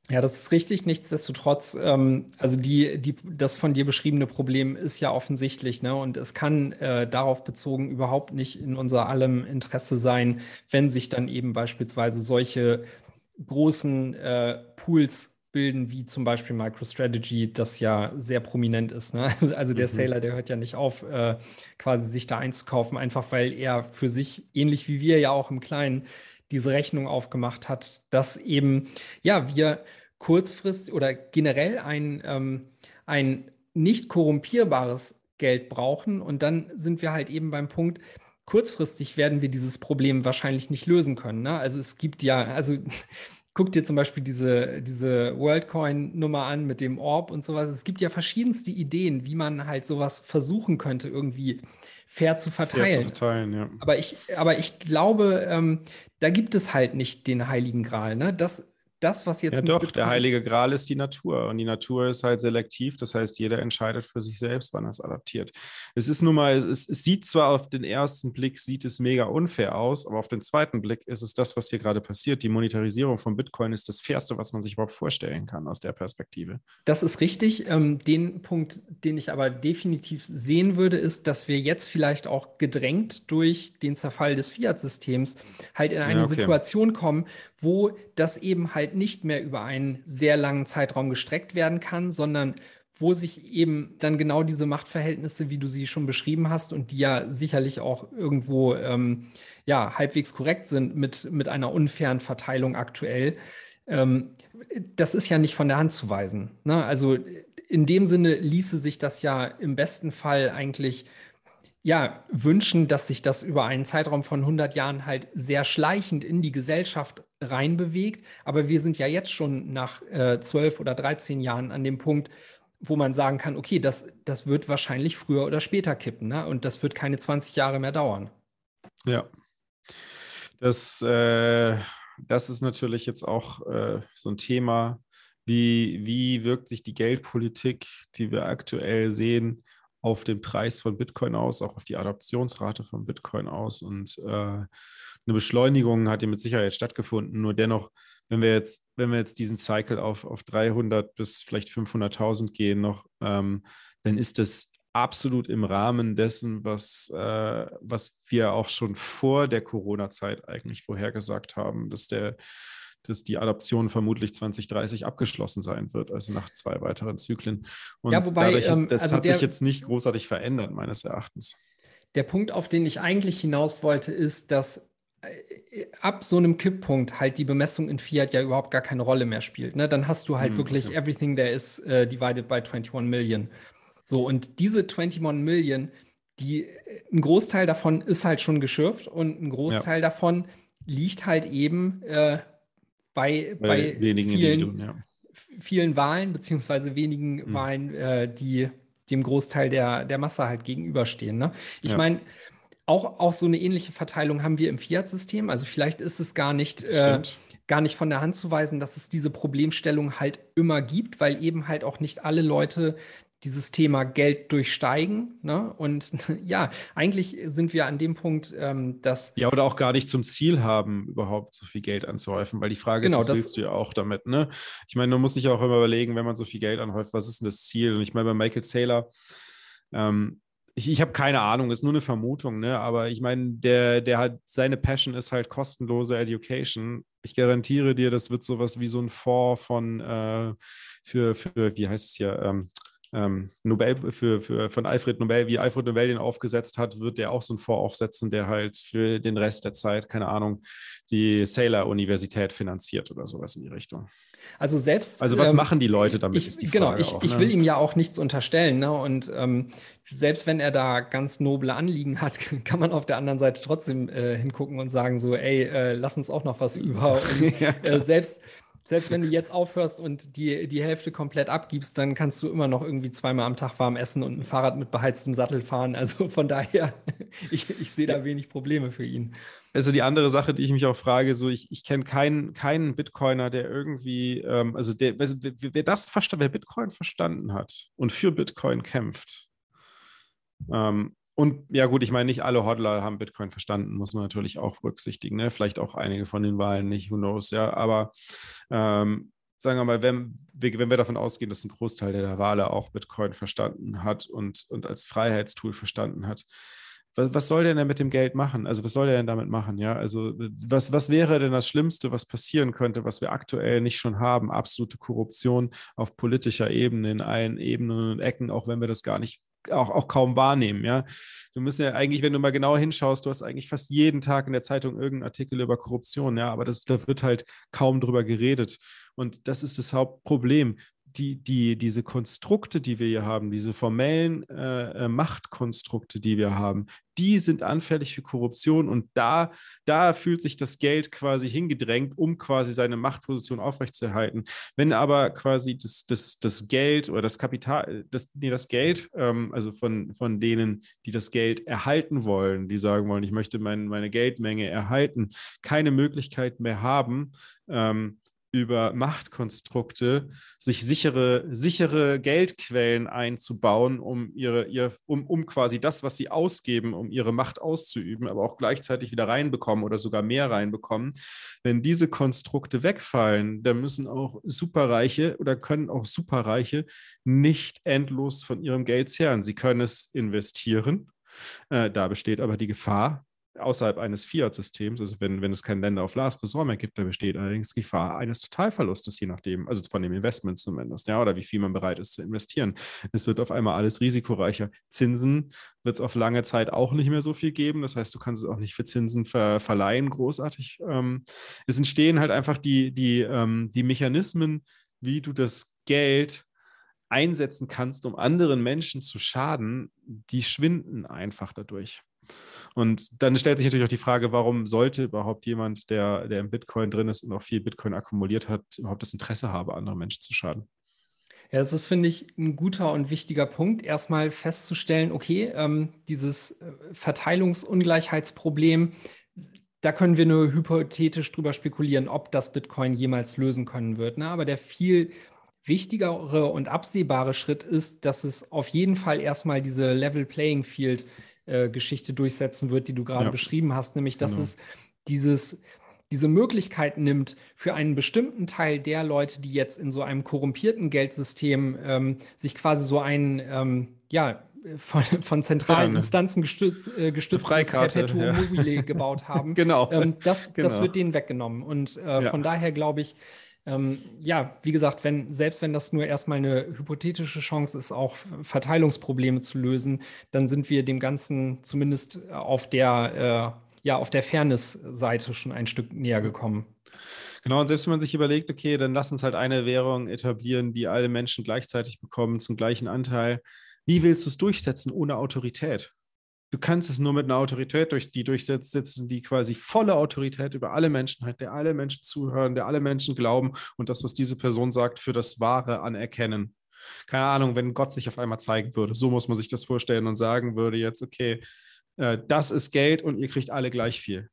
Ja, das ist richtig. Nichtsdestotrotz, ähm, also die, die, das von dir beschriebene Problem ist ja offensichtlich, ne? Und es kann äh, darauf bezogen überhaupt nicht in unser allem Interesse sein, wenn sich dann eben beispielsweise solche großen äh, Pools bilden, wie zum Beispiel MicroStrategy, das ja sehr prominent ist. Ne? Also der mhm. Sailor, der hört ja nicht auf, äh, quasi sich da einzukaufen, einfach weil er für sich, ähnlich wie wir ja auch im Kleinen, diese Rechnung aufgemacht hat, dass eben, ja, wir kurzfristig oder generell ein, ähm, ein nicht korrumpierbares Geld brauchen. Und dann sind wir halt eben beim Punkt, kurzfristig werden wir dieses Problem wahrscheinlich nicht lösen können. Ne? Also es gibt ja, also guck dir zum Beispiel diese, diese WorldCoin-Nummer an mit dem Orb und sowas. Es gibt ja verschiedenste Ideen, wie man halt sowas versuchen könnte, irgendwie fair zu verteilen. Fair zu verteilen ja. aber, ich, aber ich glaube, ähm, da gibt es halt nicht den heiligen Gral. Ne? Das das, was jetzt. Ja, doch, der Heilige Gral ist die Natur. Und die Natur ist halt selektiv. Das heißt, jeder entscheidet für sich selbst, wann er es adaptiert. Es ist nun mal, es, es, sieht zwar auf den ersten Blick, sieht es mega unfair aus, aber auf den zweiten Blick ist es das, was hier gerade passiert. Die Monetarisierung von Bitcoin ist das Fairste, was man sich überhaupt vorstellen kann aus der Perspektive. Das ist richtig. Ähm, den Punkt, den ich aber definitiv sehen würde, ist, dass wir jetzt vielleicht auch gedrängt durch den Zerfall des Fiat-Systems halt in eine ja, okay. Situation kommen, wo das eben halt nicht mehr über einen sehr langen Zeitraum gestreckt werden kann, sondern wo sich eben dann genau diese Machtverhältnisse, wie du sie schon beschrieben hast und die ja sicherlich auch irgendwo ähm, ja, halbwegs korrekt sind mit, mit einer unfairen Verteilung aktuell, ähm, das ist ja nicht von der Hand zu weisen. Ne? Also in dem Sinne ließe sich das ja im besten Fall eigentlich ja, wünschen, dass sich das über einen Zeitraum von 100 Jahren halt sehr schleichend in die Gesellschaft reinbewegt. Aber wir sind ja jetzt schon nach äh, 12 oder 13 Jahren an dem Punkt, wo man sagen kann, okay, das, das wird wahrscheinlich früher oder später kippen. Ne? Und das wird keine 20 Jahre mehr dauern. Ja. Das, äh, das ist natürlich jetzt auch äh, so ein Thema. Wie, wie wirkt sich die Geldpolitik, die wir aktuell sehen, auf den Preis von Bitcoin aus, auch auf die Adoptionsrate von Bitcoin aus. Und äh, eine Beschleunigung hat ja mit Sicherheit stattgefunden. Nur dennoch, wenn wir jetzt, wenn wir jetzt diesen Cycle auf, auf 300 bis vielleicht 500.000 gehen noch, ähm, dann ist das absolut im Rahmen dessen, was, äh, was wir auch schon vor der Corona-Zeit eigentlich vorhergesagt haben, dass der dass die Adaption vermutlich 2030 abgeschlossen sein wird, also nach zwei weiteren Zyklen. Und ja, wobei, dadurch, ähm, das also hat der, sich jetzt nicht großartig verändert, meines Erachtens. Der Punkt, auf den ich eigentlich hinaus wollte, ist, dass äh, ab so einem Kipppunkt halt die Bemessung in Fiat ja überhaupt gar keine Rolle mehr spielt. Ne? Dann hast du halt hm, wirklich okay. everything there is uh, divided by 21 Million. So, und diese 21 Million, die, äh, ein Großteil davon ist halt schon geschürft und ein Großteil ja. davon liegt halt eben äh, bei, bei, bei vielen, ja. vielen Wahlen, beziehungsweise wenigen mhm. Wahlen, äh, die dem Großteil der, der Masse halt gegenüberstehen. Ne? Ich ja. meine, auch, auch so eine ähnliche Verteilung haben wir im Fiat-System. Also vielleicht ist es gar nicht, äh, gar nicht von der Hand zu weisen, dass es diese Problemstellung halt immer gibt, weil eben halt auch nicht alle Leute dieses Thema Geld durchsteigen. Ne? Und ja, eigentlich sind wir an dem Punkt, ähm, dass. Ja, oder auch gar nicht zum Ziel haben, überhaupt so viel Geld anzuhäufen, weil die Frage genau, ist, was willst du ja auch damit? Ne? Ich meine, man muss sich auch immer überlegen, wenn man so viel Geld anhäuft, was ist denn das Ziel? Und ich meine, bei Michael Saylor, ähm, ich, ich habe keine Ahnung, ist nur eine Vermutung, ne? aber ich meine, der, der hat, seine Passion ist halt kostenlose Education. Ich garantiere dir, das wird sowas wie so ein Fonds von, äh, für, für, wie heißt es hier, ähm, ähm, Nobel für, für, von Alfred Nobel, wie Alfred Nobel den aufgesetzt hat, wird der auch so einen Fonds aufsetzen, der halt für den Rest der Zeit, keine Ahnung, die Saylor-Universität finanziert oder sowas in die Richtung. Also selbst. Also was ähm, machen die Leute damit? Ich, genau, genau, ich, auch, ne? ich will ihm ja auch nichts unterstellen. Ne? Und ähm, selbst wenn er da ganz noble Anliegen hat, kann man auf der anderen Seite trotzdem äh, hingucken und sagen so, ey, äh, lass uns auch noch was über. Und, ja, äh, selbst selbst wenn du jetzt aufhörst und die, die Hälfte komplett abgibst, dann kannst du immer noch irgendwie zweimal am Tag warm essen und ein Fahrrad mit beheiztem Sattel fahren. Also von daher, ich, ich sehe da wenig Probleme für ihn. Also die andere Sache, die ich mich auch frage, so ich, ich kenne keinen, keinen Bitcoiner, der irgendwie, ähm, also der, wer, wer das verstanden, wer Bitcoin verstanden hat und für Bitcoin kämpft, ähm, und ja, gut, ich meine, nicht alle Hodler haben Bitcoin verstanden, muss man natürlich auch berücksichtigen. Ne? Vielleicht auch einige von den Wahlen nicht, who knows, ja. Aber ähm, sagen wir mal, wenn, wenn wir davon ausgehen, dass ein Großteil der Wale auch Bitcoin verstanden hat und, und als Freiheitstool verstanden hat, was, was soll der denn mit dem Geld machen? Also, was soll der denn damit machen? Ja, also, was, was wäre denn das Schlimmste, was passieren könnte, was wir aktuell nicht schon haben? Absolute Korruption auf politischer Ebene, in allen Ebenen und Ecken, auch wenn wir das gar nicht auch, auch kaum wahrnehmen, ja. Du musst ja eigentlich, wenn du mal genauer hinschaust, du hast eigentlich fast jeden Tag in der Zeitung irgendeinen Artikel über Korruption, ja, aber das, da wird halt kaum drüber geredet. Und das ist das Hauptproblem die, die, diese Konstrukte, die wir hier haben, diese formellen äh, äh, Machtkonstrukte, die wir haben, die sind anfällig für Korruption und da, da fühlt sich das Geld quasi hingedrängt, um quasi seine Machtposition aufrechtzuerhalten. Wenn aber quasi das, das, das Geld oder das Kapital, das, nee, das Geld, ähm, also von, von denen, die das Geld erhalten wollen, die sagen wollen, ich möchte mein, meine Geldmenge erhalten, keine Möglichkeit mehr haben, ähm, über Machtkonstrukte, sich sichere, sichere Geldquellen einzubauen, um ihre, ihr, um, um quasi das, was sie ausgeben, um ihre Macht auszuüben, aber auch gleichzeitig wieder reinbekommen oder sogar mehr reinbekommen. Wenn diese Konstrukte wegfallen, dann müssen auch Superreiche oder können auch Superreiche nicht endlos von ihrem Geld zehren. Sie können es investieren. Äh, da besteht aber die Gefahr, außerhalb eines Fiat-Systems, also wenn, wenn es kein Länder auf Last Resort mehr gibt, da besteht allerdings Gefahr eines Totalverlustes, je nachdem, also von dem Investment zumindest, ja, oder wie viel man bereit ist zu investieren. Es wird auf einmal alles risikoreicher. Zinsen wird es auf lange Zeit auch nicht mehr so viel geben. Das heißt, du kannst es auch nicht für Zinsen ver verleihen, großartig. Ähm, es entstehen halt einfach die, die, ähm, die Mechanismen, wie du das Geld einsetzen kannst, um anderen Menschen zu schaden, die schwinden einfach dadurch. Und dann stellt sich natürlich auch die Frage, warum sollte überhaupt jemand, der, der im Bitcoin drin ist und auch viel Bitcoin akkumuliert hat, überhaupt das Interesse haben, anderen Menschen zu schaden? Ja, das ist, finde ich, ein guter und wichtiger Punkt, erstmal festzustellen, okay, ähm, dieses äh, Verteilungsungleichheitsproblem, da können wir nur hypothetisch drüber spekulieren, ob das Bitcoin jemals lösen können wird. Ne? Aber der viel wichtigere und absehbare Schritt ist, dass es auf jeden Fall erstmal diese Level Playing Field äh, Geschichte durchsetzen wird, die du gerade ja. beschrieben hast, nämlich dass genau. es dieses diese Möglichkeit nimmt, für einen bestimmten Teil der Leute, die jetzt in so einem korrumpierten Geldsystem ähm, sich quasi so ein, ähm, ja, von, von zentralen ja, Instanzen gestützt, äh, gestütztes Perpetuum ja. mobile gebaut haben. genau. Ähm, das, genau. das wird denen weggenommen. Und äh, ja. von daher glaube ich, ähm, ja, wie gesagt, wenn, selbst wenn das nur erstmal eine hypothetische Chance ist, auch Verteilungsprobleme zu lösen, dann sind wir dem Ganzen zumindest auf der, äh, ja, auf der Fairness-Seite schon ein Stück näher gekommen. Genau, und selbst wenn man sich überlegt, okay, dann lass uns halt eine Währung etablieren, die alle Menschen gleichzeitig bekommen, zum gleichen Anteil. Wie willst du es durchsetzen ohne Autorität? Du kannst es nur mit einer Autorität durch die durchsetzen, die quasi volle Autorität über alle Menschen hat, der alle Menschen zuhören, der alle Menschen glauben und das, was diese Person sagt, für das Wahre anerkennen. Keine Ahnung, wenn Gott sich auf einmal zeigen würde, so muss man sich das vorstellen und sagen würde jetzt, okay, äh, das ist Geld und ihr kriegt alle gleich viel.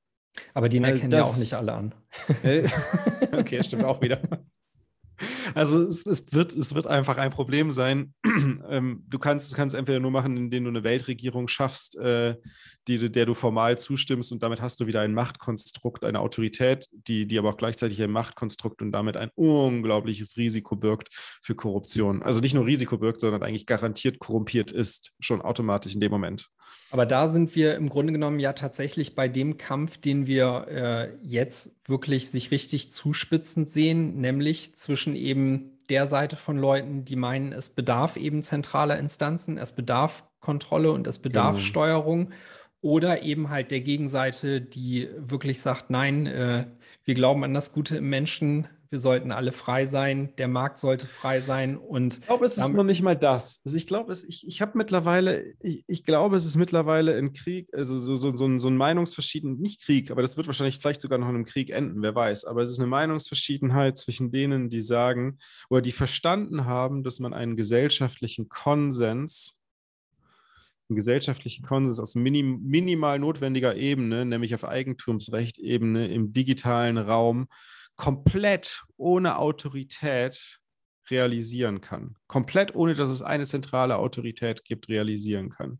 Aber die erkennen das, ja auch nicht alle an. okay, stimmt auch wieder. Also es, es, wird, es wird einfach ein Problem sein. ähm, du kannst es kannst entweder nur machen, indem du eine Weltregierung schaffst, äh, die, der du formal zustimmst und damit hast du wieder ein Machtkonstrukt, eine Autorität, die, die aber auch gleichzeitig ein Machtkonstrukt und damit ein unglaubliches Risiko birgt für Korruption. Also nicht nur Risiko birgt, sondern eigentlich garantiert korrumpiert ist, schon automatisch in dem Moment. Aber da sind wir im Grunde genommen ja tatsächlich bei dem Kampf, den wir äh, jetzt wirklich sich richtig zuspitzend sehen, nämlich zwischen eben der Seite von Leuten, die meinen, es bedarf eben zentraler Instanzen, es bedarf Kontrolle und es bedarf genau. Steuerung oder eben halt der Gegenseite, die wirklich sagt, nein, äh, wir glauben an das Gute im Menschen, wir sollten alle frei sein, der Markt sollte frei sein und ich glaube, es ist noch nicht mal das. Also ich glaube, ich, ich habe mittlerweile, ich, ich, glaube, es ist mittlerweile im Krieg, also so, so, so, ein, so ein Meinungsverschiedenheit, nicht Krieg, aber das wird wahrscheinlich vielleicht sogar noch in einem Krieg enden, wer weiß. Aber es ist eine Meinungsverschiedenheit zwischen denen, die sagen oder die verstanden haben, dass man einen gesellschaftlichen Konsens einen gesellschaftlichen Konsens aus minim, minimal notwendiger Ebene, nämlich auf Eigentumsrecht-Ebene im digitalen Raum, komplett ohne Autorität realisieren kann. Komplett ohne, dass es eine zentrale Autorität gibt, realisieren kann.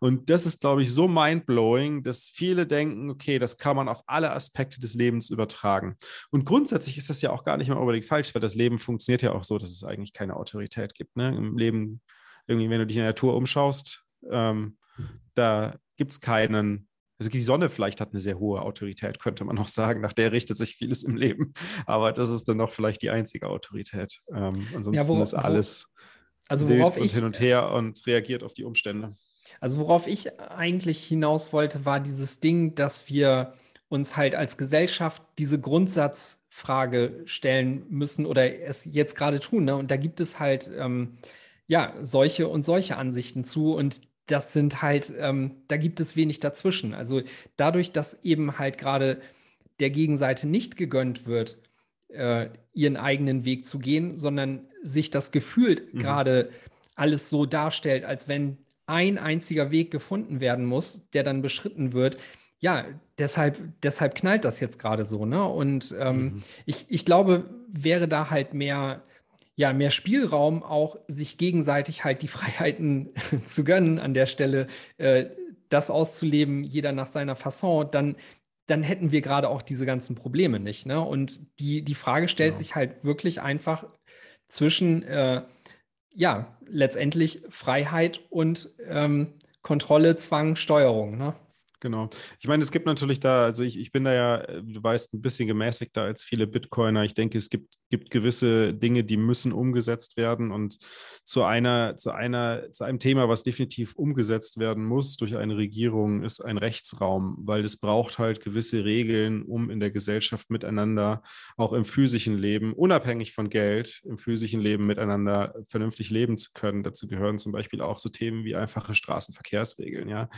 Und das ist, glaube ich, so mindblowing, dass viele denken, okay, das kann man auf alle Aspekte des Lebens übertragen. Und grundsätzlich ist das ja auch gar nicht mal unbedingt falsch, weil das Leben funktioniert ja auch so, dass es eigentlich keine Autorität gibt. Ne? Im Leben, irgendwie, wenn du dich in der Natur umschaust, ähm, da gibt es keinen also die Sonne vielleicht hat eine sehr hohe Autorität, könnte man noch sagen. Nach der richtet sich vieles im Leben. Aber das ist dann noch vielleicht die einzige Autorität. Ähm, ansonsten ja, wo, ist alles wo, also worauf und ich, hin und her und reagiert auf die Umstände. Also worauf ich eigentlich hinaus wollte, war dieses Ding, dass wir uns halt als Gesellschaft diese Grundsatzfrage stellen müssen oder es jetzt gerade tun. Ne? Und da gibt es halt ähm, ja solche und solche Ansichten zu. Und das sind halt, ähm, da gibt es wenig dazwischen. Also dadurch, dass eben halt gerade der Gegenseite nicht gegönnt wird, äh, ihren eigenen Weg zu gehen, sondern sich das Gefühl mhm. gerade alles so darstellt, als wenn ein einziger Weg gefunden werden muss, der dann beschritten wird, ja, deshalb, deshalb knallt das jetzt gerade so, ne? Und ähm, mhm. ich, ich glaube, wäre da halt mehr, ja, mehr Spielraum, auch sich gegenseitig halt die Freiheiten zu gönnen an der Stelle, äh, das auszuleben, jeder nach seiner Fasson, dann, dann hätten wir gerade auch diese ganzen Probleme nicht. Ne? Und die, die Frage stellt ja. sich halt wirklich einfach zwischen, äh, ja, letztendlich Freiheit und ähm, Kontrolle, Zwang, Steuerung. Ne? Genau. Ich meine, es gibt natürlich da, also ich, ich bin da ja, du weißt, ein bisschen gemäßigter als viele Bitcoiner. Ich denke, es gibt, gibt gewisse Dinge, die müssen umgesetzt werden. Und zu einer, zu einer, zu einem Thema, was definitiv umgesetzt werden muss durch eine Regierung, ist ein Rechtsraum, weil es braucht halt gewisse Regeln, um in der Gesellschaft miteinander, auch im physischen Leben, unabhängig von Geld, im physischen Leben miteinander vernünftig leben zu können. Dazu gehören zum Beispiel auch so Themen wie einfache Straßenverkehrsregeln, ja,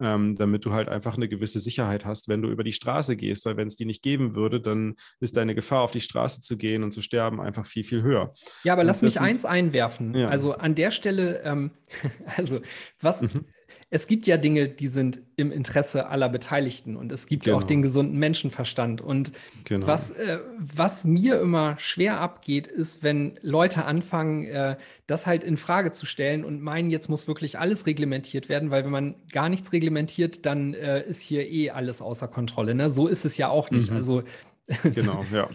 ähm, damit du halt halt einfach eine gewisse Sicherheit hast, wenn du über die Straße gehst, weil wenn es die nicht geben würde, dann ist deine Gefahr, auf die Straße zu gehen und zu sterben, einfach viel, viel höher. Ja, aber und lass mich sind, eins einwerfen. Ja. Also an der Stelle, ähm, also was, mhm es gibt ja Dinge, die sind im Interesse aller Beteiligten und es gibt genau. auch den gesunden Menschenverstand. Und genau. was, äh, was mir immer schwer abgeht, ist, wenn Leute anfangen, äh, das halt in Frage zu stellen und meinen, jetzt muss wirklich alles reglementiert werden, weil wenn man gar nichts reglementiert, dann äh, ist hier eh alles außer Kontrolle. Ne? So ist es ja auch nicht. Mhm. Also genau, ja.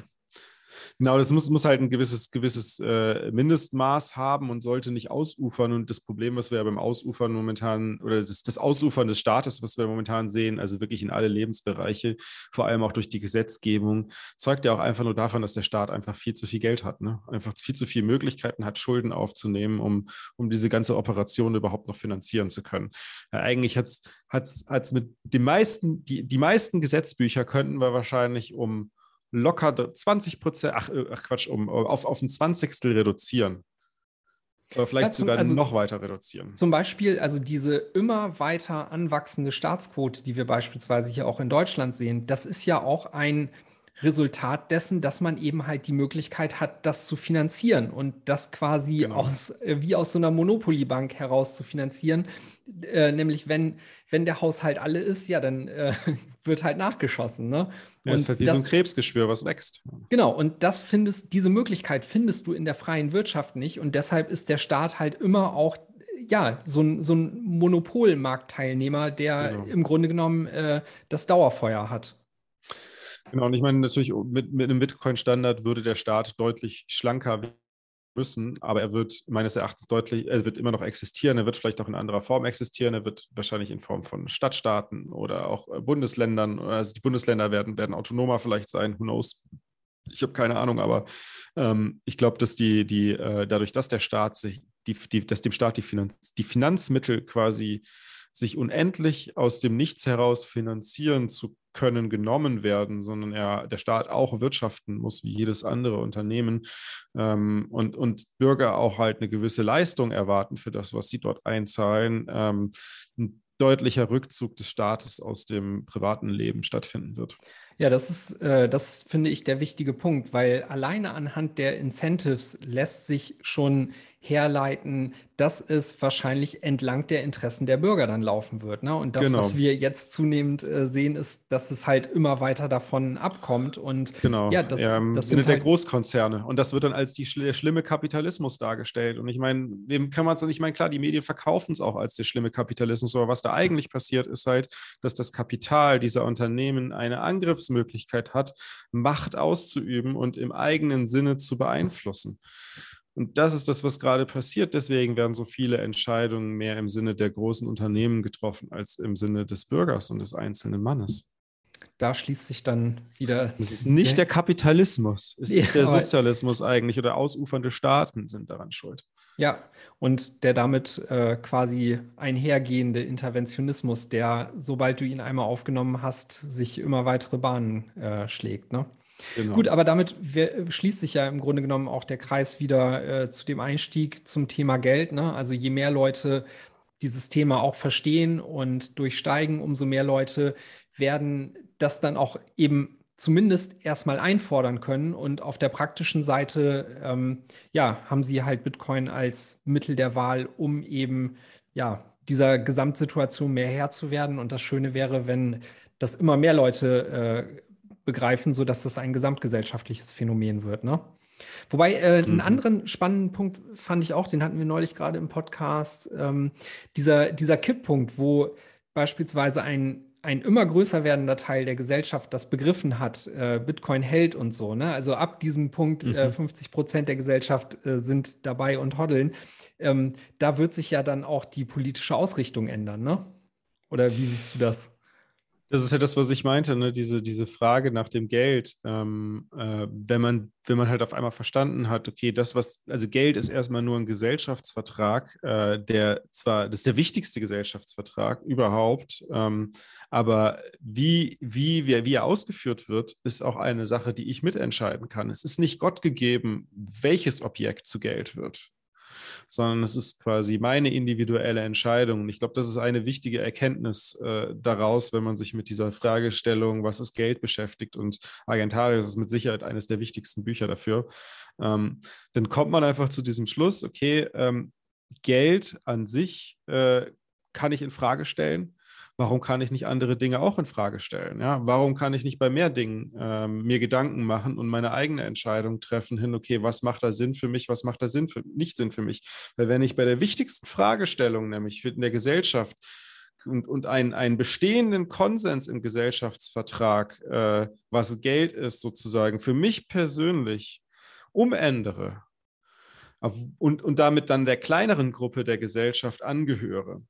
Genau, das muss, muss halt ein gewisses, gewisses äh, Mindestmaß haben und sollte nicht ausufern. Und das Problem, was wir ja beim Ausufern momentan, oder das, das Ausufern des Staates, was wir momentan sehen, also wirklich in alle Lebensbereiche, vor allem auch durch die Gesetzgebung, zeugt ja auch einfach nur davon, dass der Staat einfach viel zu viel Geld hat, ne? einfach viel zu viele Möglichkeiten hat, Schulden aufzunehmen, um, um diese ganze Operation überhaupt noch finanzieren zu können. Ja, eigentlich hat es mit den meisten, die, die meisten Gesetzbücher könnten wir wahrscheinlich um locker 20 Prozent, ach, äh, ach, Quatsch, um, auf, auf ein Zwanzigstel reduzieren. Oder vielleicht ja, zum, sogar also, noch weiter reduzieren. Zum Beispiel, also diese immer weiter anwachsende Staatsquote, die wir beispielsweise hier auch in Deutschland sehen, das ist ja auch ein Resultat dessen, dass man eben halt die Möglichkeit hat, das zu finanzieren und das quasi genau. aus, äh, wie aus so einer Monopoly-Bank heraus zu finanzieren. Äh, nämlich, wenn, wenn der Haushalt alle ist, ja, dann äh, wird halt nachgeschossen. Ne? Ja, ist halt wie das, so ein Krebsgeschwür, was wächst. Genau, und das findest, diese Möglichkeit findest du in der freien Wirtschaft nicht. Und deshalb ist der Staat halt immer auch ja, so ein, so ein Monopolmarktteilnehmer, der genau. im Grunde genommen äh, das Dauerfeuer hat. Genau, und ich meine, natürlich mit, mit einem Bitcoin-Standard würde der Staat deutlich schlanker müssen, aber er wird meines Erachtens deutlich, er wird immer noch existieren, er wird vielleicht auch in anderer Form existieren, er wird wahrscheinlich in Form von Stadtstaaten oder auch äh, Bundesländern, also die Bundesländer werden, werden autonomer vielleicht sein, who knows. Ich habe keine Ahnung, aber ähm, ich glaube, dass die, die, äh, dadurch, dass der Staat sich, die, die, dass dem Staat die, Finanz, die Finanzmittel quasi sich unendlich aus dem Nichts heraus finanzieren zu können, genommen werden, sondern er, der Staat auch wirtschaften muss, wie jedes andere Unternehmen ähm, und, und Bürger auch halt eine gewisse Leistung erwarten für das, was sie dort einzahlen. Ähm, ein deutlicher Rückzug des Staates aus dem privaten Leben stattfinden wird. Ja, das ist, äh, das finde ich der wichtige Punkt, weil alleine anhand der Incentives lässt sich schon herleiten, dass es wahrscheinlich entlang der Interessen der Bürger dann laufen wird. Ne? Und das, genau. was wir jetzt zunehmend äh, sehen, ist, dass es halt immer weiter davon abkommt. Und genau. ja, das, ja, das sind der halt Großkonzerne. Und das wird dann als die der schlimme Kapitalismus dargestellt. Und ich meine, wem kann man es nicht? Ich meine, klar, die Medien verkaufen es auch als der schlimme Kapitalismus, aber was da eigentlich passiert, ist halt, dass das Kapital dieser Unternehmen eine Angriffsmöglichkeit hat, Macht auszuüben und im eigenen Sinne zu beeinflussen. Und das ist das, was gerade passiert. Deswegen werden so viele Entscheidungen mehr im Sinne der großen Unternehmen getroffen als im Sinne des Bürgers und des einzelnen Mannes. Da schließt sich dann wieder. Es ist nicht der, der Kapitalismus, es ja, ist der Sozialismus eigentlich oder ausufernde Staaten sind daran schuld. Ja, und der damit äh, quasi einhergehende Interventionismus, der, sobald du ihn einmal aufgenommen hast, sich immer weitere Bahnen äh, schlägt. Ne? Genau. Gut, aber damit schließt sich ja im Grunde genommen auch der Kreis wieder äh, zu dem Einstieg zum Thema Geld. Ne? Also je mehr Leute dieses Thema auch verstehen und durchsteigen, umso mehr Leute werden das dann auch eben zumindest erstmal einfordern können. Und auf der praktischen Seite, ähm, ja, haben sie halt Bitcoin als Mittel der Wahl, um eben, ja, dieser Gesamtsituation mehr Herr zu werden. Und das Schöne wäre, wenn das immer mehr Leute äh, begreifen, sodass das ein gesamtgesellschaftliches Phänomen wird. Ne? Wobei äh, einen mhm. anderen spannenden Punkt fand ich auch, den hatten wir neulich gerade im Podcast, ähm, dieser, dieser Kipppunkt, wo beispielsweise ein, ein immer größer werdender Teil der Gesellschaft das begriffen hat, äh, Bitcoin hält und so. Ne? Also ab diesem Punkt, mhm. äh, 50 Prozent der Gesellschaft äh, sind dabei und hoddeln. Ähm, da wird sich ja dann auch die politische Ausrichtung ändern, ne? Oder wie siehst du das? Das ist ja das, was ich meinte, ne? diese, diese Frage nach dem Geld. Ähm, äh, wenn, man, wenn man halt auf einmal verstanden hat, okay, das, was, also Geld ist erstmal nur ein Gesellschaftsvertrag, äh, der zwar, das ist der wichtigste Gesellschaftsvertrag überhaupt, ähm, aber wie, wie, wie, wie er ausgeführt wird, ist auch eine Sache, die ich mitentscheiden kann. Es ist nicht Gott gegeben, welches Objekt zu Geld wird sondern es ist quasi meine individuelle Entscheidung. Und ich glaube, das ist eine wichtige Erkenntnis äh, daraus, wenn man sich mit dieser Fragestellung, was ist Geld beschäftigt und Agentarius ist mit Sicherheit eines der wichtigsten Bücher dafür. Ähm, dann kommt man einfach zu diesem Schluss, okay, ähm, Geld an sich äh, kann ich in Frage stellen warum kann ich nicht andere Dinge auch in Frage stellen? Ja? Warum kann ich nicht bei mehr Dingen ähm, mir Gedanken machen und meine eigene Entscheidung treffen hin, okay, was macht da Sinn für mich, was macht da Sinn für, nicht Sinn für mich? Weil wenn ich bei der wichtigsten Fragestellung, nämlich in der Gesellschaft, und, und einen, einen bestehenden Konsens im Gesellschaftsvertrag, äh, was Geld ist, sozusagen, für mich persönlich umändere und, und damit dann der kleineren Gruppe der Gesellschaft angehöre,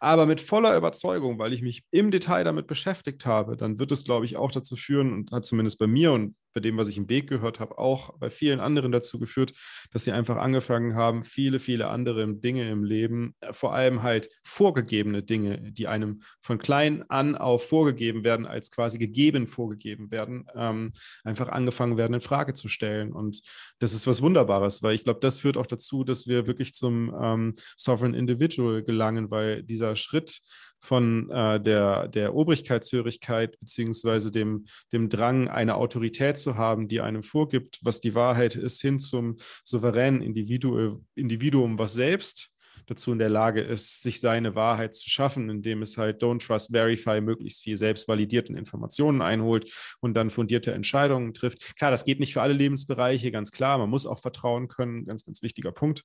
aber mit voller Überzeugung, weil ich mich im Detail damit beschäftigt habe, dann wird es, glaube ich, auch dazu führen und hat zumindest bei mir und bei dem, was ich im Weg gehört habe, auch bei vielen anderen dazu geführt, dass sie einfach angefangen haben, viele, viele andere Dinge im Leben, äh, vor allem halt vorgegebene Dinge, die einem von klein an auf vorgegeben werden, als quasi gegeben vorgegeben werden, ähm, einfach angefangen werden in Frage zu stellen. Und das ist was Wunderbares, weil ich glaube, das führt auch dazu, dass wir wirklich zum ähm, Sovereign Individual gelangen, weil dieser Schritt von äh, der, der Obrigkeitshörigkeit beziehungsweise dem, dem Drang, eine Autorität zu haben, die einem vorgibt, was die Wahrheit ist, hin zum souveränen Individu Individuum, was selbst dazu in der Lage ist, sich seine Wahrheit zu schaffen, indem es halt Don't Trust Verify möglichst viel selbst validierten Informationen einholt und dann fundierte Entscheidungen trifft. Klar, das geht nicht für alle Lebensbereiche, ganz klar. Man muss auch vertrauen können, ganz, ganz wichtiger Punkt.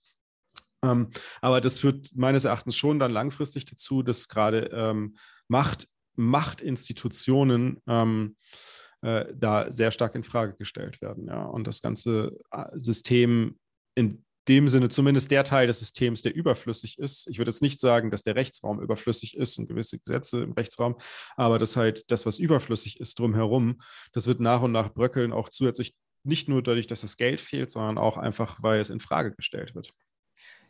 Ähm, aber das führt meines Erachtens schon dann langfristig dazu, dass gerade ähm, Macht, Machtinstitutionen ähm, äh, da sehr stark in Frage gestellt werden. Ja? Und das ganze äh, System in dem Sinne zumindest der Teil des Systems, der überflüssig ist. Ich würde jetzt nicht sagen, dass der Rechtsraum überflüssig ist und gewisse Gesetze im Rechtsraum, aber das halt das, was überflüssig ist drumherum, das wird nach und nach bröckeln, auch zusätzlich nicht nur dadurch, dass das Geld fehlt, sondern auch einfach, weil es in Frage gestellt wird.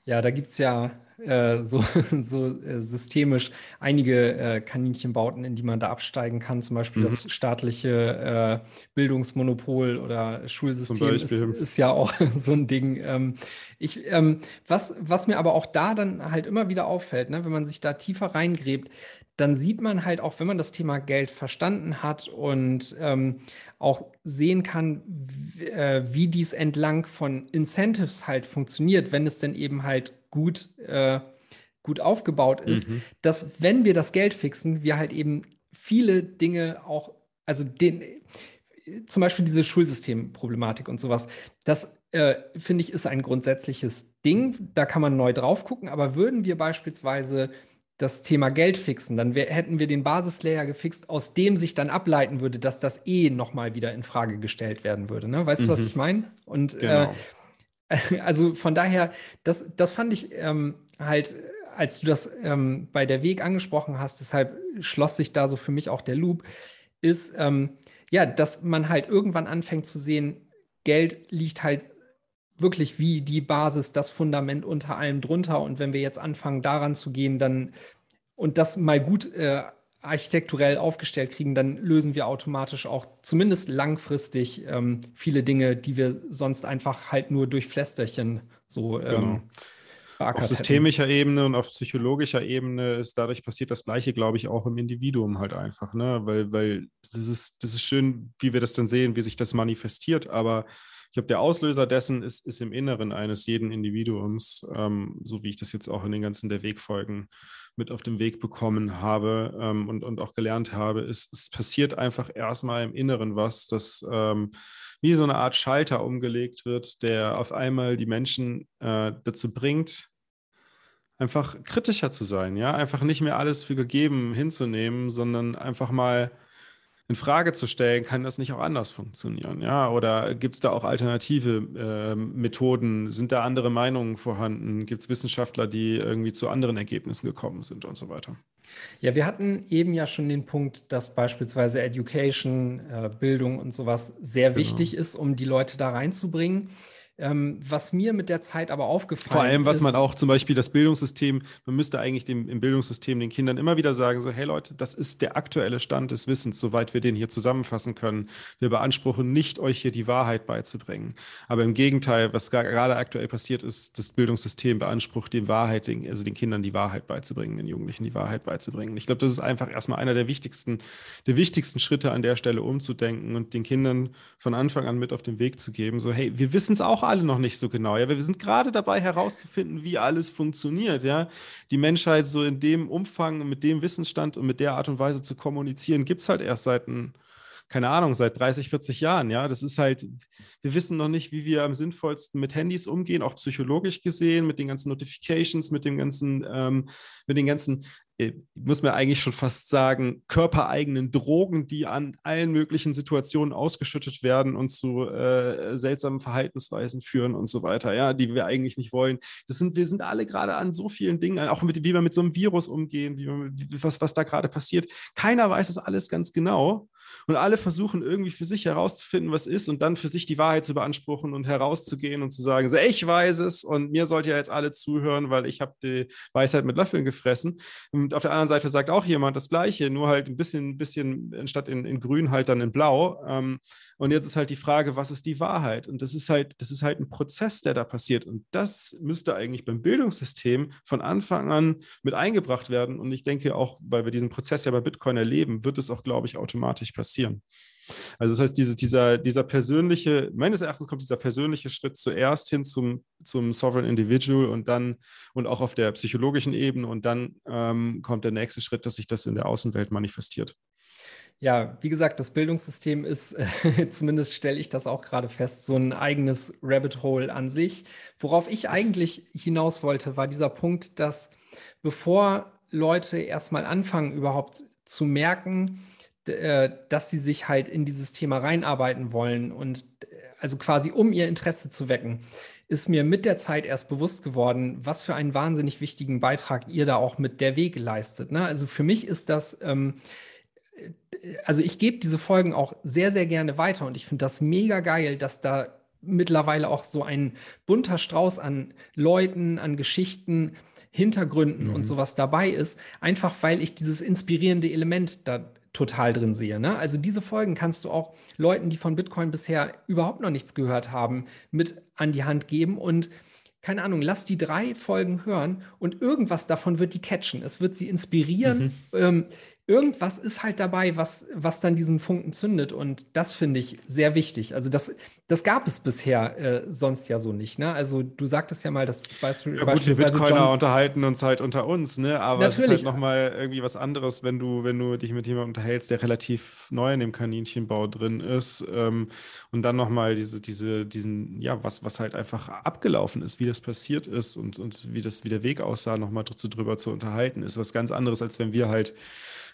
Ja, da gibt es ja äh, so, so äh, systemisch einige äh, Kaninchenbauten, in die man da absteigen kann. Zum Beispiel mhm. das staatliche äh, Bildungsmonopol oder Schulsystem ist, ist, ja auch so ein Ding. Ähm, ich, ähm, was, was mir aber auch da dann halt immer wieder auffällt, ne, wenn man sich da tiefer reingräbt, dann sieht man halt auch, wenn man das Thema Geld verstanden hat und ähm, auch sehen kann, äh, wie dies entlang von Incentives halt funktioniert, wenn es denn eben halt gut, äh, gut aufgebaut ist, mhm. dass wenn wir das Geld fixen, wir halt eben viele Dinge auch, also den, zum Beispiel diese Schulsystemproblematik und sowas, das äh, finde ich ist ein grundsätzliches Ding. Da kann man neu drauf gucken, aber würden wir beispielsweise das Thema Geld fixen, dann wär, hätten wir den Basislayer gefixt, aus dem sich dann ableiten würde, dass das eh nochmal wieder in Frage gestellt werden würde. Ne? Weißt mhm. du, was mhm. ich meine? Und äh, genau. äh, also von daher, das, das fand ich ähm, halt, als du das ähm, bei der Weg angesprochen hast, deshalb schloss sich da so für mich auch der Loop, ist ähm, ja, dass man halt irgendwann anfängt zu sehen, Geld liegt halt wirklich wie die Basis, das Fundament unter allem drunter. Und wenn wir jetzt anfangen, daran zu gehen, dann und das mal gut äh, architekturell aufgestellt kriegen, dann lösen wir automatisch auch zumindest langfristig ähm, viele Dinge, die wir sonst einfach halt nur durch Pflästerchen so ähm, genau. Auf systemischer hätten. Ebene und auf psychologischer Ebene ist dadurch passiert das Gleiche, glaube ich, auch im Individuum halt einfach, ne? Weil, weil das ist, das ist schön, wie wir das dann sehen, wie sich das manifestiert, aber ich glaube, der Auslöser dessen ist, ist im Inneren eines jeden Individuums, ähm, so wie ich das jetzt auch in den ganzen der Wegfolgen mit auf den Weg bekommen habe ähm, und, und auch gelernt habe, ist, es passiert einfach erstmal im Inneren was, das ähm, wie so eine Art Schalter umgelegt wird, der auf einmal die Menschen äh, dazu bringt, einfach kritischer zu sein, ja, einfach nicht mehr alles für gegeben hinzunehmen, sondern einfach mal in Frage zu stellen, kann das nicht auch anders funktionieren? Ja, oder gibt es da auch alternative äh, Methoden? Sind da andere Meinungen vorhanden? Gibt es Wissenschaftler, die irgendwie zu anderen Ergebnissen gekommen sind und so weiter? Ja, wir hatten eben ja schon den Punkt, dass beispielsweise Education, äh, Bildung und sowas sehr genau. wichtig ist, um die Leute da reinzubringen. Ähm, was mir mit der Zeit aber aufgefallen ist. Vor allem, was ist, man auch zum Beispiel das Bildungssystem, man müsste eigentlich dem, im Bildungssystem den Kindern immer wieder sagen: so, hey Leute, das ist der aktuelle Stand des Wissens, soweit wir den hier zusammenfassen können. Wir beanspruchen nicht, euch hier die Wahrheit beizubringen. Aber im Gegenteil, was gerade aktuell passiert ist, das Bildungssystem beansprucht die Wahrheit, also den Kindern die Wahrheit beizubringen, den Jugendlichen die Wahrheit beizubringen. Ich glaube, das ist einfach erstmal einer der wichtigsten, der wichtigsten Schritte an der Stelle umzudenken und den Kindern von Anfang an mit auf den Weg zu geben. So, hey, wir wissen es auch alle noch nicht so genau. Ja, wir sind gerade dabei herauszufinden, wie alles funktioniert. Ja, die Menschheit so in dem Umfang, mit dem Wissensstand und mit der Art und Weise zu kommunizieren, gibt es halt erst seit ein keine Ahnung, seit 30, 40 Jahren. Ja, das ist halt, wir wissen noch nicht, wie wir am sinnvollsten mit Handys umgehen, auch psychologisch gesehen, mit den ganzen Notifications, mit dem ganzen, ähm, mit den ganzen muss man eigentlich schon fast sagen, körpereigenen Drogen, die an allen möglichen Situationen ausgeschüttet werden und zu äh, seltsamen Verhaltensweisen führen und so weiter, ja, die wir eigentlich nicht wollen. Das sind, wir sind alle gerade an so vielen Dingen, auch mit, wie wir mit so einem Virus umgehen, wie was, was da gerade passiert. Keiner weiß das alles ganz genau. Und alle versuchen irgendwie für sich herauszufinden, was ist und dann für sich die Wahrheit zu beanspruchen und herauszugehen und zu sagen, so, ich weiß es und mir sollt ihr jetzt alle zuhören, weil ich habe die Weisheit mit Löffeln gefressen. Und auf der anderen Seite sagt auch jemand das Gleiche, nur halt ein bisschen, bisschen anstatt in, in grün halt dann in blau. Ähm, und jetzt ist halt die Frage, was ist die Wahrheit? Und das ist halt, das ist halt ein Prozess, der da passiert. Und das müsste eigentlich beim Bildungssystem von Anfang an mit eingebracht werden. Und ich denke auch, weil wir diesen Prozess ja bei Bitcoin erleben, wird es auch, glaube ich, automatisch passieren. Also das heißt, diese, dieser, dieser persönliche, meines Erachtens kommt dieser persönliche Schritt zuerst hin zum, zum Sovereign Individual und dann und auch auf der psychologischen Ebene und dann ähm, kommt der nächste Schritt, dass sich das in der Außenwelt manifestiert. Ja, wie gesagt, das Bildungssystem ist, äh, zumindest stelle ich das auch gerade fest, so ein eigenes Rabbit Hole an sich. Worauf ich eigentlich hinaus wollte, war dieser Punkt, dass bevor Leute erstmal anfangen, überhaupt zu merken, äh, dass sie sich halt in dieses Thema reinarbeiten wollen und äh, also quasi um ihr Interesse zu wecken, ist mir mit der Zeit erst bewusst geworden, was für einen wahnsinnig wichtigen Beitrag ihr da auch mit der Weg leistet. Ne? Also für mich ist das ähm, also ich gebe diese Folgen auch sehr, sehr gerne weiter und ich finde das mega geil, dass da mittlerweile auch so ein bunter Strauß an Leuten, an Geschichten, Hintergründen mhm. und sowas dabei ist, einfach weil ich dieses inspirierende Element da total drin sehe. Ne? Also diese Folgen kannst du auch Leuten, die von Bitcoin bisher überhaupt noch nichts gehört haben, mit an die Hand geben und keine Ahnung, lass die drei Folgen hören und irgendwas davon wird die catchen. Es wird sie inspirieren. Mhm. Ähm, irgendwas ist halt dabei, was, was dann diesen Funken zündet. Und das finde ich sehr wichtig. Also das, das gab es bisher äh, sonst ja so nicht. Ne? Also du sagtest ja mal, dass Beispiel, ja, gut, wir Bitcoiner John unterhalten uns halt unter uns, ne? aber Natürlich. es ist halt nochmal irgendwie was anderes, wenn du, wenn du dich mit jemandem unterhältst, der relativ neu in dem Kaninchenbau drin ist ähm, und dann nochmal diese, diese, diesen, ja, was, was halt einfach abgelaufen ist, wie das passiert ist und, und wie das, wie der Weg aussah, nochmal drüber zu unterhalten, ist was ganz anderes, als wenn wir halt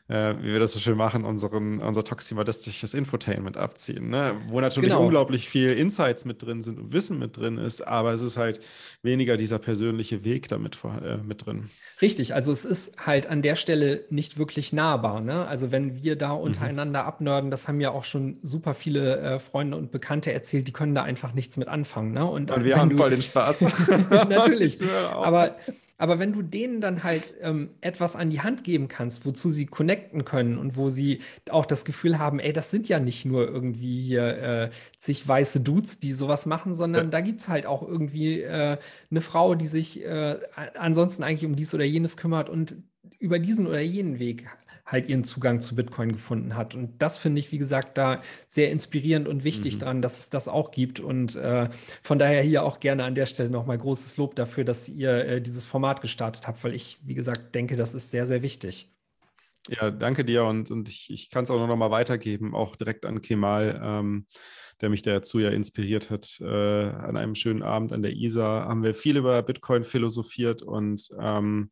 äh, wie wir das so schön machen, unseren, unser toximalistisches Infotainment abziehen, ne? wo natürlich genau. unglaublich viel Insights mit drin sind und Wissen mit drin ist, aber es ist halt weniger dieser persönliche Weg damit äh, mit drin. Richtig, also es ist halt an der Stelle nicht wirklich nahbar. Ne? Also wenn wir da mhm. untereinander mhm. abnörden, das haben ja auch schon super viele äh, Freunde und Bekannte erzählt, die können da einfach nichts mit anfangen. Ne? Und, und wir haben du, voll den Spaß. natürlich. aber aber wenn du denen dann halt ähm, etwas an die Hand geben kannst, wozu sie connecten können und wo sie auch das Gefühl haben, ey, das sind ja nicht nur irgendwie hier äh, zig weiße Dudes, die sowas machen, sondern ja. da gibt es halt auch irgendwie äh, eine Frau, die sich äh, ansonsten eigentlich um dies oder jenes kümmert und über diesen oder jenen Weg halt ihren Zugang zu Bitcoin gefunden hat. Und das finde ich, wie gesagt, da sehr inspirierend und wichtig mhm. dran, dass es das auch gibt. Und äh, von daher hier auch gerne an der Stelle nochmal großes Lob dafür, dass ihr äh, dieses Format gestartet habt, weil ich, wie gesagt, denke, das ist sehr, sehr wichtig. Ja, danke dir und, und ich, ich kann es auch noch mal weitergeben, auch direkt an Kemal, ähm, der mich dazu ja inspiriert hat. Äh, an einem schönen Abend an der ISA haben wir viel über Bitcoin philosophiert und ähm,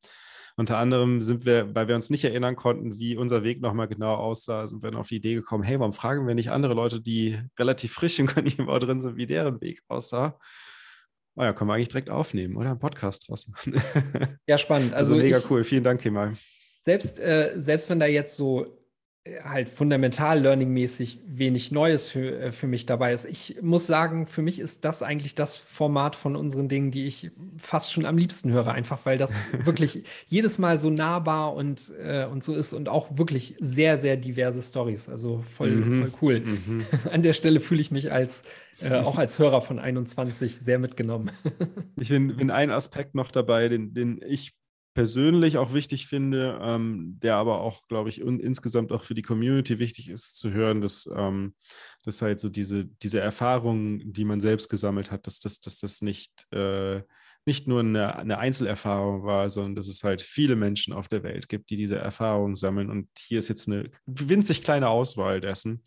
unter anderem sind wir, weil wir uns nicht erinnern konnten, wie unser Weg nochmal genau aussah, sind wir dann auf die Idee gekommen, hey, warum fragen wir nicht andere Leute, die relativ frisch im Kanibau drin sind, wie deren Weg aussah? Oh ja, können wir eigentlich direkt aufnehmen oder einen Podcast draus machen. Ja, spannend. Also, also mega ich, cool. Vielen Dank, Kemal selbst, äh, selbst wenn da jetzt so halt fundamental learning-mäßig wenig Neues für, äh, für mich dabei ist. Ich muss sagen, für mich ist das eigentlich das Format von unseren Dingen, die ich fast schon am liebsten höre, einfach weil das wirklich jedes Mal so nahbar und, äh, und so ist und auch wirklich sehr, sehr diverse Stories. Also voll, mhm. voll cool. Mhm. An der Stelle fühle ich mich als äh, auch als Hörer von 21 sehr mitgenommen. ich bin, bin ein Aspekt noch dabei, den, den ich persönlich auch wichtig finde, ähm, der aber auch, glaube ich, und insgesamt auch für die Community wichtig ist zu hören, dass, ähm, dass halt so diese, diese Erfahrungen, die man selbst gesammelt hat, dass, dass, dass das nicht, äh, nicht nur eine, eine Einzelerfahrung war, sondern dass es halt viele Menschen auf der Welt gibt, die diese Erfahrungen sammeln. Und hier ist jetzt eine winzig kleine Auswahl dessen.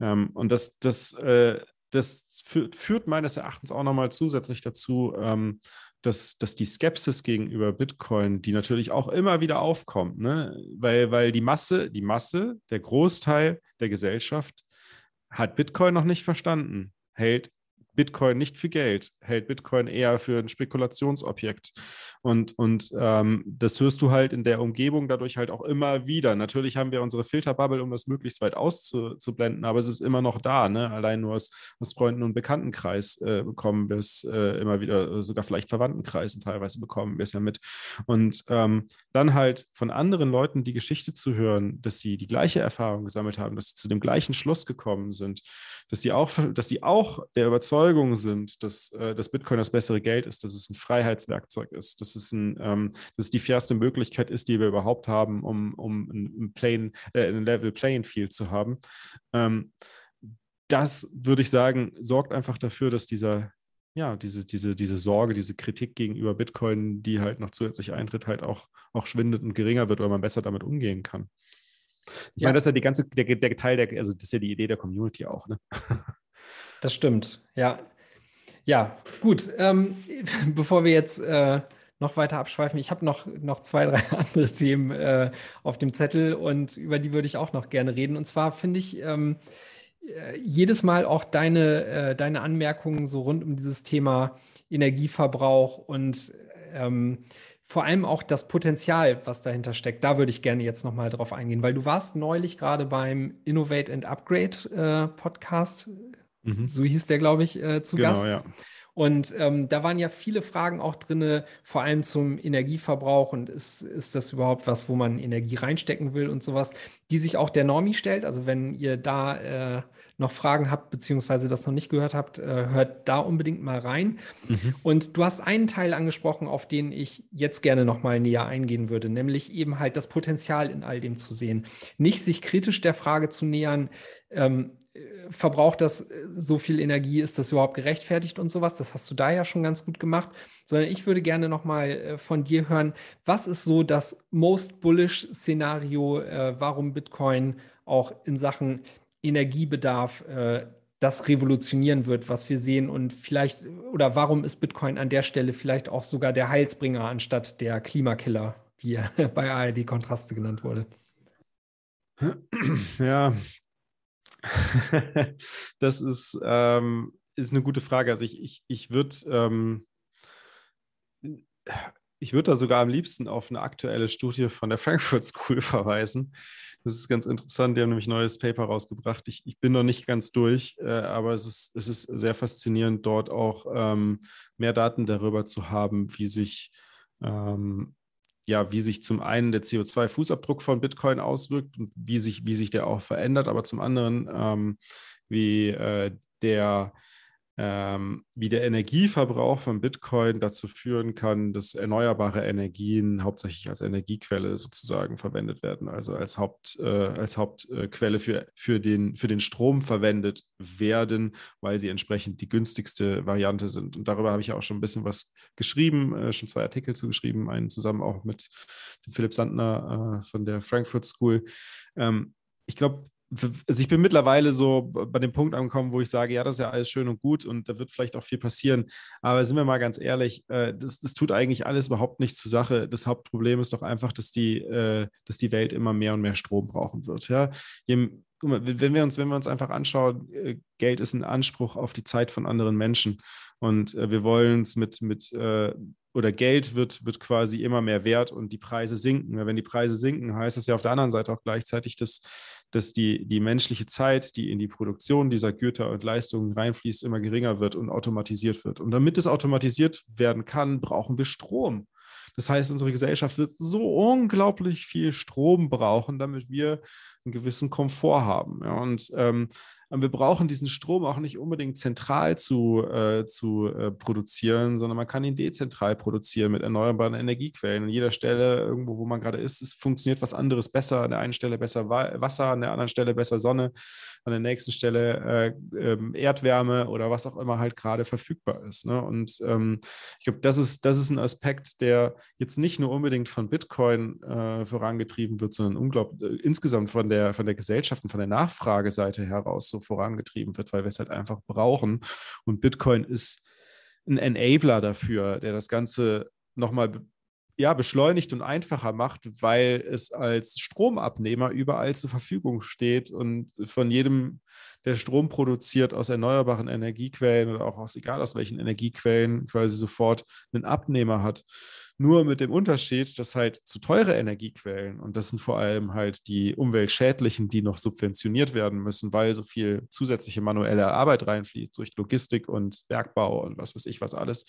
Ähm, und das, das, äh, das führt meines Erachtens auch nochmal zusätzlich dazu, ähm, dass, dass die Skepsis gegenüber Bitcoin, die natürlich auch immer wieder aufkommt, ne? weil, weil die Masse, die Masse, der Großteil der Gesellschaft hat Bitcoin noch nicht verstanden, hält Bitcoin nicht für Geld, hält Bitcoin eher für ein Spekulationsobjekt. Und, und ähm, das hörst du halt in der Umgebung dadurch halt auch immer wieder. Natürlich haben wir unsere Filterbubble, um das möglichst weit auszublenden, aber es ist immer noch da. Ne? Allein nur aus, aus Freunden- und Bekanntenkreis äh, bekommen wir es äh, immer wieder, sogar vielleicht Verwandtenkreisen teilweise bekommen wir es ja mit. Und ähm, dann halt von anderen Leuten die Geschichte zu hören, dass sie die gleiche Erfahrung gesammelt haben, dass sie zu dem gleichen Schluss gekommen sind, dass sie auch, dass sie auch der Überzeugung Überzeugung sind, dass, äh, dass Bitcoin das bessere Geld ist, dass es ein Freiheitswerkzeug ist, dass es, ein, ähm, dass es die fairste Möglichkeit ist, die wir überhaupt haben, um, um ein, Plane, äh, ein Level Playing Field zu haben. Ähm, das würde ich sagen, sorgt einfach dafür, dass dieser, ja, diese, diese, diese Sorge, diese Kritik gegenüber Bitcoin, die halt noch zusätzlich eintritt, halt auch, auch schwindet und geringer wird, weil man besser damit umgehen kann. Ich ja. meine, das ist ja die ganze, der, der Teil der, also das ist ja die Idee der Community auch, ne? Das stimmt, ja. Ja, gut. Ähm, bevor wir jetzt äh, noch weiter abschweifen, ich habe noch, noch zwei, drei andere Themen äh, auf dem Zettel und über die würde ich auch noch gerne reden. Und zwar finde ich ähm, äh, jedes Mal auch deine, äh, deine Anmerkungen so rund um dieses Thema Energieverbrauch und ähm, vor allem auch das Potenzial, was dahinter steckt. Da würde ich gerne jetzt nochmal drauf eingehen, weil du warst neulich gerade beim Innovate and Upgrade äh, Podcast Mhm. So hieß der, glaube ich, äh, zu genau, Gast. Ja. Und ähm, da waren ja viele Fragen auch drin, vor allem zum Energieverbrauch und ist, ist das überhaupt was, wo man Energie reinstecken will und sowas, die sich auch der Normi stellt. Also wenn ihr da äh, noch Fragen habt, beziehungsweise das noch nicht gehört habt, äh, hört da unbedingt mal rein. Mhm. Und du hast einen Teil angesprochen, auf den ich jetzt gerne noch mal näher eingehen würde, nämlich eben halt das Potenzial in all dem zu sehen. Nicht sich kritisch der Frage zu nähern, ähm, verbraucht das äh, so viel Energie, ist das überhaupt gerechtfertigt und sowas? Das hast du da ja schon ganz gut gemacht. Sondern ich würde gerne noch mal äh, von dir hören, was ist so das most bullish Szenario, äh, warum Bitcoin auch in Sachen Energiebedarf das revolutionieren wird, was wir sehen und vielleicht oder warum ist Bitcoin an der Stelle vielleicht auch sogar der Heilsbringer anstatt der Klimakiller, wie er bei ARD Kontraste genannt wurde? Ja, das ist, ähm, ist eine gute Frage. Also ich, ich, ich würde ähm, ich da sogar am liebsten auf eine aktuelle Studie von der Frankfurt School verweisen. Das ist ganz interessant. Die haben nämlich ein neues Paper rausgebracht. Ich, ich bin noch nicht ganz durch, äh, aber es ist, es ist sehr faszinierend, dort auch ähm, mehr Daten darüber zu haben, wie sich ähm, ja, wie sich zum einen der CO2-Fußabdruck von Bitcoin auswirkt und wie sich, wie sich der auch verändert, aber zum anderen, ähm, wie äh, der ähm, wie der Energieverbrauch von Bitcoin dazu führen kann, dass erneuerbare Energien hauptsächlich als Energiequelle sozusagen verwendet werden, also als, Haupt, äh, als Hauptquelle für, für, den, für den Strom verwendet werden, weil sie entsprechend die günstigste Variante sind. Und darüber habe ich auch schon ein bisschen was geschrieben, äh, schon zwei Artikel zugeschrieben, einen zusammen auch mit Philipp Sandner äh, von der Frankfurt School. Ähm, ich glaube, also ich bin mittlerweile so bei dem Punkt angekommen, wo ich sage, ja, das ist ja alles schön und gut und da wird vielleicht auch viel passieren. Aber sind wir mal ganz ehrlich, äh, das, das tut eigentlich alles überhaupt nichts zur Sache. Das Hauptproblem ist doch einfach, dass die, äh, dass die Welt immer mehr und mehr Strom brauchen wird. Ja? Je, wenn wir uns, wenn wir uns einfach anschauen, äh, Geld ist ein Anspruch auf die Zeit von anderen Menschen. Und wir wollen es mit, mit oder Geld wird, wird quasi immer mehr wert und die Preise sinken. Wenn die Preise sinken, heißt das ja auf der anderen Seite auch gleichzeitig, dass, dass die, die menschliche Zeit, die in die Produktion dieser Güter und Leistungen reinfließt, immer geringer wird und automatisiert wird. Und damit es automatisiert werden kann, brauchen wir Strom. Das heißt, unsere Gesellschaft wird so unglaublich viel Strom brauchen, damit wir einen gewissen Komfort haben. Ja, und ähm, wir brauchen diesen Strom auch nicht unbedingt zentral zu, äh, zu äh, produzieren, sondern man kann ihn dezentral produzieren mit erneuerbaren Energiequellen. An jeder Stelle, irgendwo, wo man gerade ist, es funktioniert was anderes besser. An der einen Stelle besser Wasser, an der anderen Stelle besser Sonne, an der nächsten Stelle äh, ähm, Erdwärme oder was auch immer halt gerade verfügbar ist. Ne? Und ähm, ich glaube, das ist, das ist ein Aspekt, der jetzt nicht nur unbedingt von Bitcoin äh, vorangetrieben wird, sondern unglaublich äh, insgesamt von der, von der Gesellschaft und von der Nachfrageseite heraus so vorangetrieben wird, weil wir es halt einfach brauchen. Und Bitcoin ist ein Enabler dafür, der das Ganze nochmal ja, beschleunigt und einfacher macht, weil es als Stromabnehmer überall zur Verfügung steht und von jedem, der Strom produziert aus erneuerbaren Energiequellen oder auch aus egal aus welchen Energiequellen quasi sofort einen Abnehmer hat. Nur mit dem Unterschied, dass halt zu teure Energiequellen, und das sind vor allem halt die umweltschädlichen, die noch subventioniert werden müssen, weil so viel zusätzliche manuelle Arbeit reinfließt durch Logistik und Bergbau und was weiß ich was alles,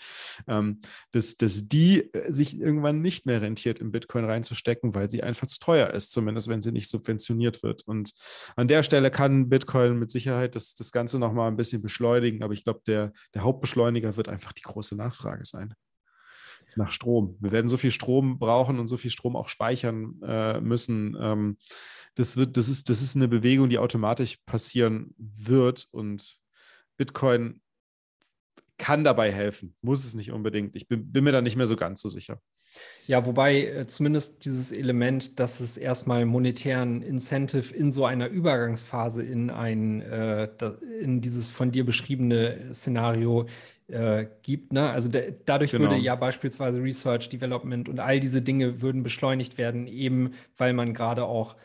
ähm, dass, dass die äh, sich irgendwann nicht mehr rentiert, in Bitcoin reinzustecken, weil sie einfach zu teuer ist, zumindest wenn sie nicht subventioniert wird. Und an der Stelle kann Bitcoin mit Sicherheit das, das Ganze nochmal ein bisschen beschleunigen, aber ich glaube, der, der Hauptbeschleuniger wird einfach die große Nachfrage sein nach Strom. Wir werden so viel Strom brauchen und so viel Strom auch speichern äh, müssen. Ähm, das, wird, das, ist, das ist eine Bewegung, die automatisch passieren wird und Bitcoin kann dabei helfen, muss es nicht unbedingt. Ich bin, bin mir da nicht mehr so ganz so sicher. Ja, wobei äh, zumindest dieses Element, dass es erstmal monetären Incentive in so einer Übergangsphase in ein, äh, in dieses von dir beschriebene Szenario äh, gibt. Ne? Also de dadurch genau. würde ja beispielsweise Research, Development und all diese Dinge würden beschleunigt werden, eben weil man gerade auch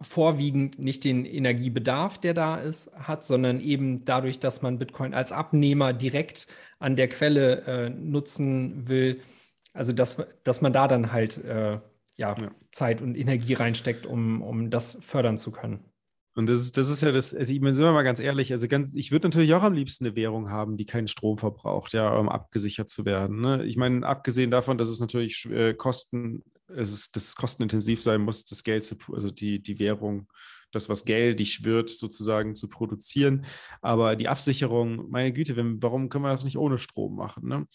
vorwiegend nicht den Energiebedarf, der da ist, hat, sondern eben dadurch, dass man Bitcoin als Abnehmer direkt an der Quelle äh, nutzen will. Also dass, dass man da dann halt äh, ja, ja, Zeit und Energie reinsteckt, um, um das fördern zu können. Und das ist, das ist ja das, also ich meine, sind wir mal ganz ehrlich, also ganz, ich würde natürlich auch am liebsten eine Währung haben, die keinen Strom verbraucht, ja, um abgesichert zu werden. Ne? Ich meine, abgesehen davon, dass es natürlich äh, Kosten, es ist, dass es kostenintensiv sein muss, das Geld zu, also die, die Währung das, was geldig wird, sozusagen zu produzieren. Aber die Absicherung, meine Güte, wenn, warum können wir das nicht ohne Strom machen? Ne?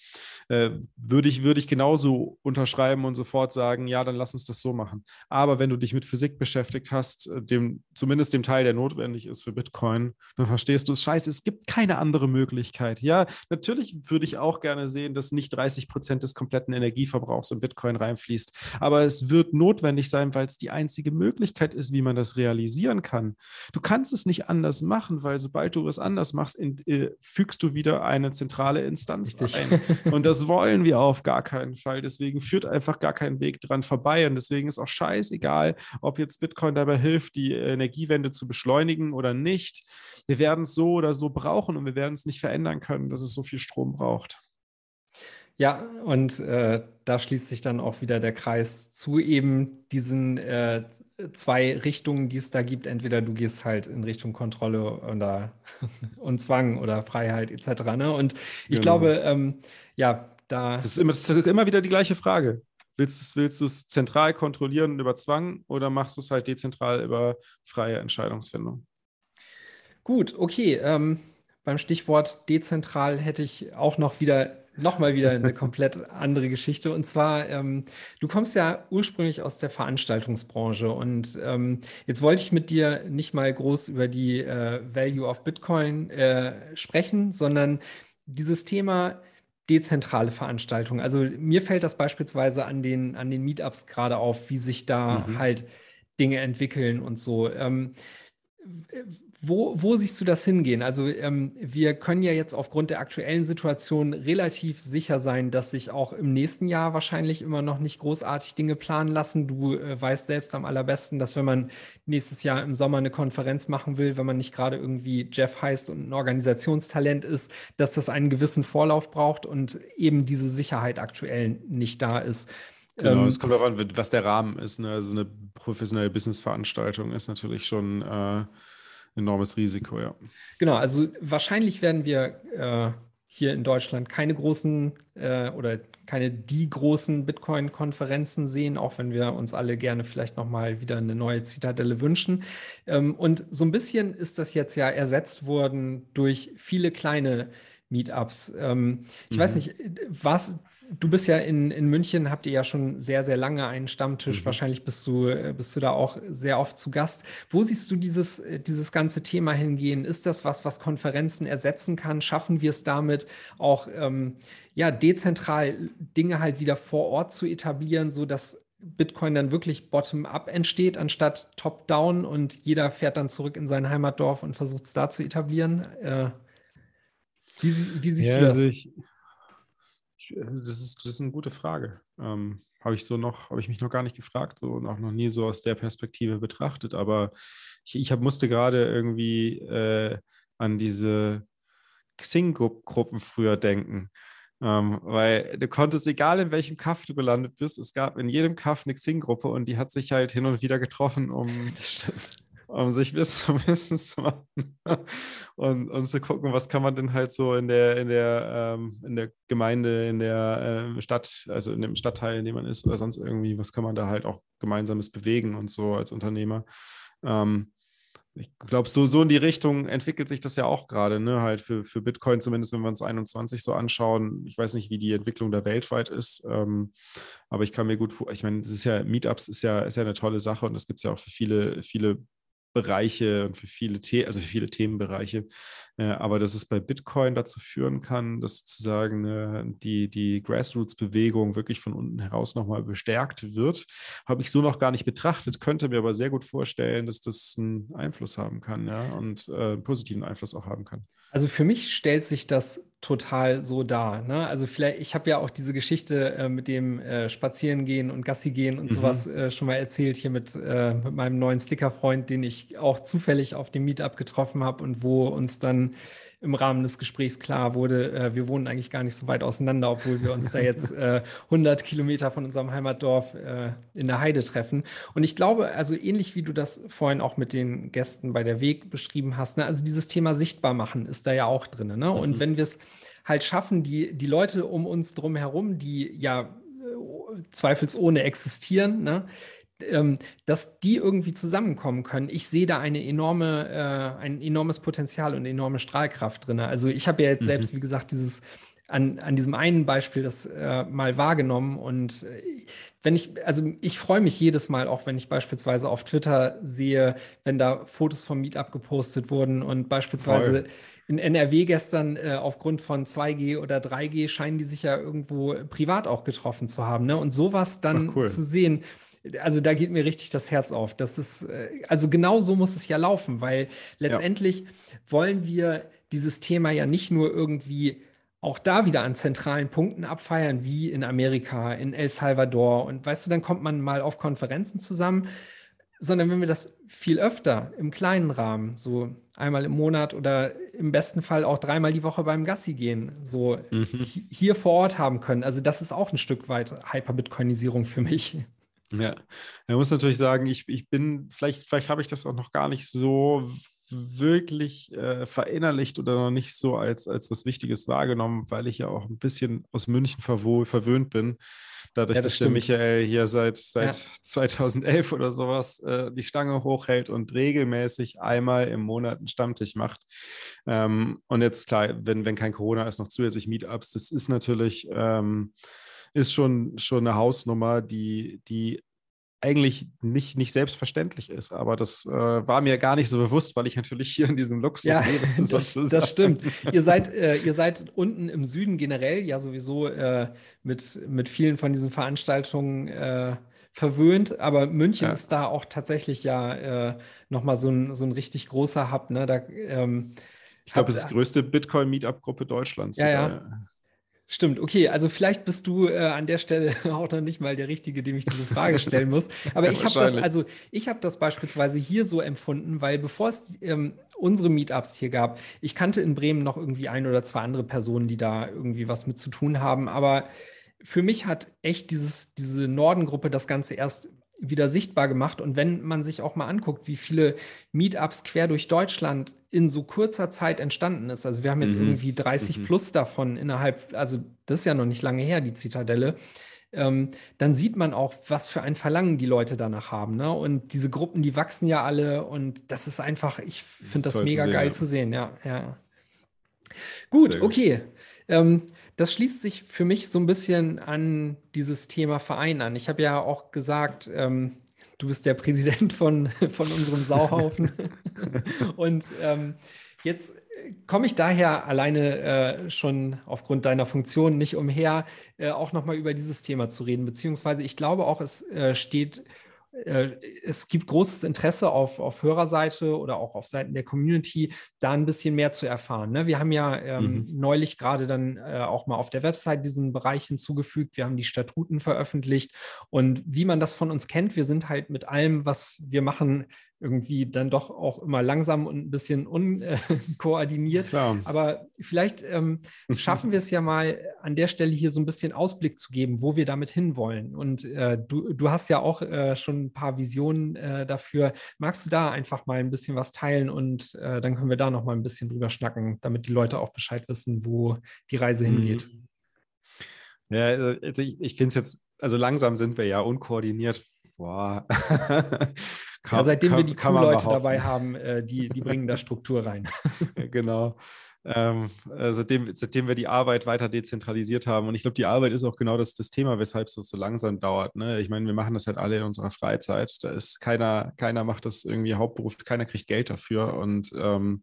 Äh, würde, ich, würde ich genauso unterschreiben und sofort sagen, ja, dann lass uns das so machen. Aber wenn du dich mit Physik beschäftigt hast, äh, dem, zumindest dem Teil, der notwendig ist für Bitcoin, dann verstehst du es scheiße, es gibt keine andere Möglichkeit. Ja, natürlich würde ich auch gerne sehen, dass nicht 30 Prozent des kompletten Energieverbrauchs in Bitcoin reinfließt. Aber es wird notwendig sein, weil es die einzige Möglichkeit ist, wie man das realisiert passieren kann. Du kannst es nicht anders machen, weil sobald du es anders machst, in, äh, fügst du wieder eine zentrale Instanz Richtig. ein. Und das wollen wir auf gar keinen Fall. Deswegen führt einfach gar kein Weg dran vorbei. Und deswegen ist auch scheißegal, ob jetzt Bitcoin dabei hilft, die Energiewende zu beschleunigen oder nicht. Wir werden es so oder so brauchen und wir werden es nicht verändern können, dass es so viel Strom braucht. Ja, und äh, da schließt sich dann auch wieder der Kreis zu eben diesen äh, zwei Richtungen, die es da gibt. Entweder du gehst halt in Richtung Kontrolle oder, und Zwang oder Freiheit etc. Ne? Und ich genau. glaube, ähm, ja, da. Das ist, immer, das ist immer wieder die gleiche Frage. Willst du willst es zentral kontrollieren über Zwang oder machst du es halt dezentral über freie Entscheidungsfindung? Gut, okay. Ähm, beim Stichwort dezentral hätte ich auch noch wieder nochmal wieder eine komplett andere Geschichte. Und zwar, ähm, du kommst ja ursprünglich aus der Veranstaltungsbranche und ähm, jetzt wollte ich mit dir nicht mal groß über die äh, Value of Bitcoin äh, sprechen, sondern dieses Thema dezentrale Veranstaltungen. Also mir fällt das beispielsweise an den, an den Meetups gerade auf, wie sich da mhm. halt Dinge entwickeln und so. Ähm, wo, wo, siehst du das hingehen? Also ähm, wir können ja jetzt aufgrund der aktuellen Situation relativ sicher sein, dass sich auch im nächsten Jahr wahrscheinlich immer noch nicht großartig Dinge planen lassen. Du äh, weißt selbst am allerbesten, dass wenn man nächstes Jahr im Sommer eine Konferenz machen will, wenn man nicht gerade irgendwie Jeff heißt und ein Organisationstalent ist, dass das einen gewissen Vorlauf braucht und eben diese Sicherheit aktuell nicht da ist. Genau, ähm, es kommt darauf an, was der Rahmen ist. Ne? Also eine professionelle Businessveranstaltung ist natürlich schon äh enormes Risiko, ja. Genau, also wahrscheinlich werden wir äh, hier in Deutschland keine großen äh, oder keine die großen Bitcoin-Konferenzen sehen, auch wenn wir uns alle gerne vielleicht nochmal wieder eine neue Zitadelle wünschen. Ähm, und so ein bisschen ist das jetzt ja ersetzt worden durch viele kleine Meetups. Ähm, ich mhm. weiß nicht, was du bist ja in, in München, habt ihr ja schon sehr, sehr lange einen Stammtisch. Mhm. Wahrscheinlich bist du, bist du da auch sehr oft zu Gast. Wo siehst du dieses, äh, dieses ganze Thema hingehen? Ist das was, was Konferenzen ersetzen kann? Schaffen wir es damit auch ähm, ja, dezentral Dinge halt wieder vor Ort zu etablieren, sodass Bitcoin dann wirklich bottom-up entsteht, anstatt top-down und jeder fährt dann zurück in sein Heimatdorf und versucht es da zu etablieren? Äh, wie, wie, siehst ja, du das? Also ich, das ist, das ist eine gute Frage. Ähm, habe ich so noch, habe ich mich noch gar nicht gefragt, so und auch noch nie so aus der Perspektive betrachtet. Aber ich, ich hab, musste gerade irgendwie äh, an diese Xing-Gruppen früher denken. Ähm, weil du konntest, egal in welchem Kaff du gelandet bist, es gab in jedem Kaff eine Xing-Gruppe und die hat sich halt hin und wieder getroffen, um um sich Wissen, Wissen zu machen und, und zu gucken, was kann man denn halt so in der, in der, ähm, in der Gemeinde, in der äh, Stadt, also in dem Stadtteil, in dem man ist oder sonst irgendwie, was kann man da halt auch gemeinsames bewegen und so als Unternehmer. Ähm, ich glaube, so, so in die Richtung entwickelt sich das ja auch gerade, ne? Halt für, für Bitcoin, zumindest wenn wir uns 21 so anschauen. Ich weiß nicht, wie die Entwicklung da weltweit ist, ähm, aber ich kann mir gut vor, ich meine, es ist ja, Meetups ist ja, ist ja eine tolle Sache und das gibt es ja auch für viele, viele Bereiche und für viele, The also für viele Themenbereiche. Äh, aber dass es bei Bitcoin dazu führen kann, dass sozusagen äh, die, die Grassroots-Bewegung wirklich von unten heraus nochmal bestärkt wird, habe ich so noch gar nicht betrachtet, könnte mir aber sehr gut vorstellen, dass das einen Einfluss haben kann ja, und äh, einen positiven Einfluss auch haben kann. Also für mich stellt sich das total so dar. Ne? Also vielleicht, ich habe ja auch diese Geschichte äh, mit dem äh, Spazierengehen und Gassi gehen und mhm. sowas äh, schon mal erzählt hier mit, äh, mit meinem neuen Stickerfreund, den ich auch zufällig auf dem Meetup getroffen habe und wo uns dann im Rahmen des Gesprächs klar wurde, äh, wir wohnen eigentlich gar nicht so weit auseinander, obwohl wir uns da jetzt äh, 100 Kilometer von unserem Heimatdorf äh, in der Heide treffen. Und ich glaube, also ähnlich wie du das vorhin auch mit den Gästen bei der Weg beschrieben hast, ne, also dieses Thema sichtbar machen ist da ja auch drin. Ne? Mhm. Und wenn wir es halt schaffen, die, die Leute um uns drum herum, die ja äh, zweifelsohne existieren, ne, dass die irgendwie zusammenkommen können. Ich sehe da eine enorme, äh, ein enormes Potenzial und enorme Strahlkraft drin. Also ich habe ja jetzt mhm. selbst, wie gesagt, dieses an, an diesem einen Beispiel das äh, mal wahrgenommen und äh, wenn ich, also ich freue mich jedes Mal, auch wenn ich beispielsweise auf Twitter sehe, wenn da Fotos vom Meetup gepostet wurden und beispielsweise Toll. in NRW gestern äh, aufgrund von 2G oder 3G scheinen die sich ja irgendwo privat auch getroffen zu haben. Ne? Und sowas dann Ach, cool. zu sehen, also da geht mir richtig das Herz auf. Das ist, äh, also genau so muss es ja laufen, weil letztendlich ja. wollen wir dieses Thema ja nicht nur irgendwie auch da wieder an zentralen Punkten abfeiern, wie in Amerika, in El Salvador. Und weißt du, dann kommt man mal auf Konferenzen zusammen, sondern wenn wir das viel öfter im kleinen Rahmen, so einmal im Monat oder im besten Fall auch dreimal die Woche beim Gassi gehen, so mhm. hier vor Ort haben können. Also das ist auch ein Stück weit Hyperbitcoinisierung für mich. Ja, er muss natürlich sagen, ich, ich bin, vielleicht, vielleicht habe ich das auch noch gar nicht so wirklich äh, verinnerlicht oder noch nicht so als, als was Wichtiges wahrgenommen, weil ich ja auch ein bisschen aus München verwöhnt bin. dadurch, Ja, dass das der stimmt. Michael hier seit, seit Ja. 2011 oder sowas äh, die Stange hochhält und regelmäßig einmal im Monat einen Stammtisch macht. Ähm, und jetzt klar, wenn, wenn kein Corona ist, noch zusätzlich Meetups, das ist natürlich, ähm, ist schon, schon eine Hausnummer, die, die eigentlich nicht, nicht selbstverständlich ist. Aber das äh, war mir gar nicht so bewusst, weil ich natürlich hier in diesem Luxus Ja, lebe. das, das stimmt. Ihr seid, äh, ihr seid unten im Süden generell ja sowieso äh, mit, mit vielen von diesen Veranstaltungen äh, verwöhnt, aber München Ja. ist da auch tatsächlich ja äh, nochmal so ein, so ein richtig großer Hub. Ne? Da, ähm, Ich glaube, es ist die größte Bitcoin-Meetup-Gruppe Deutschlands. Ja, ja. Stimmt, okay, also vielleicht bist du äh, an der Stelle auch noch nicht mal der Richtige, dem ich diese Frage stellen muss. Aber Ja, ich habe das, also ich habe das beispielsweise hier so empfunden, weil bevor es ähm, unsere Meetups hier gab, ich kannte in Bremen noch irgendwie ein oder zwei andere Personen, die da irgendwie was mit zu tun haben. Aber für mich hat echt dieses, diese Nordengruppe das Ganze erst wieder sichtbar gemacht. Und wenn man sich auch mal anguckt, wie viele Meetups quer durch Deutschland in so kurzer Zeit entstanden ist. Also wir haben jetzt Mhm. irgendwie 30 Mhm. plus davon innerhalb, also das ist ja noch nicht lange her, die Zitadelle. Ähm, dann sieht man auch, was für ein Verlangen die Leute danach haben. Ne? Und diese Gruppen, die wachsen ja alle und das ist einfach, ich finde das zu mega sehen, geil ja. zu sehen, ja, ja. Gut, Sehr gut. okay. Ähm, das schließt sich für mich so ein bisschen an dieses Thema Verein an. Ich habe ja auch gesagt, ähm, du bist der Präsident von, von unserem Sauhaufen. Und ähm, jetzt komme ich daher alleine äh, schon aufgrund deiner Funktion nicht umher, äh, auch nochmal über dieses Thema zu reden. Beziehungsweise ich glaube auch, es äh, steht, es gibt großes Interesse auf, auf Hörerseite oder auch auf Seiten der Community, da ein bisschen mehr zu erfahren. Ne? Wir haben ja ähm, neulich gerade dann äh, auch mal auf der Website diesen Bereich hinzugefügt. Wir haben die Statuten veröffentlicht. Und wie man das von uns kennt, wir sind halt mit allem, was wir machen, irgendwie dann doch auch immer langsam und ein bisschen unkoordiniert. Klar. Aber vielleicht ähm, schaffen wir es ja mal an der Stelle hier so ein bisschen Ausblick zu geben, wo wir damit hinwollen. Und äh, du, du hast ja auch äh, schon ein paar Visionen äh, dafür. Magst du da einfach mal ein bisschen was teilen und äh, dann können wir da noch mal ein bisschen drüber schnacken, damit die Leute auch Bescheid wissen, wo die Reise hingeht. Mhm. Ja, also ich, ich finde es jetzt, also langsam sind wir ja unkoordiniert. Boah. Ja, seitdem wir die kann Crew-Leute dabei haben, äh, die, die bringen da Struktur rein. genau. Ähm, äh, seitdem, seitdem wir die Arbeit weiter dezentralisiert haben. Und ich glaube, die Arbeit ist auch genau das, das Thema, weshalb es so, so langsam dauert. Ne? Ich meine, wir machen das halt alle in unserer Freizeit. Da ist keiner, keiner macht das irgendwie Hauptberuf, keiner kriegt Geld dafür. Und ähm,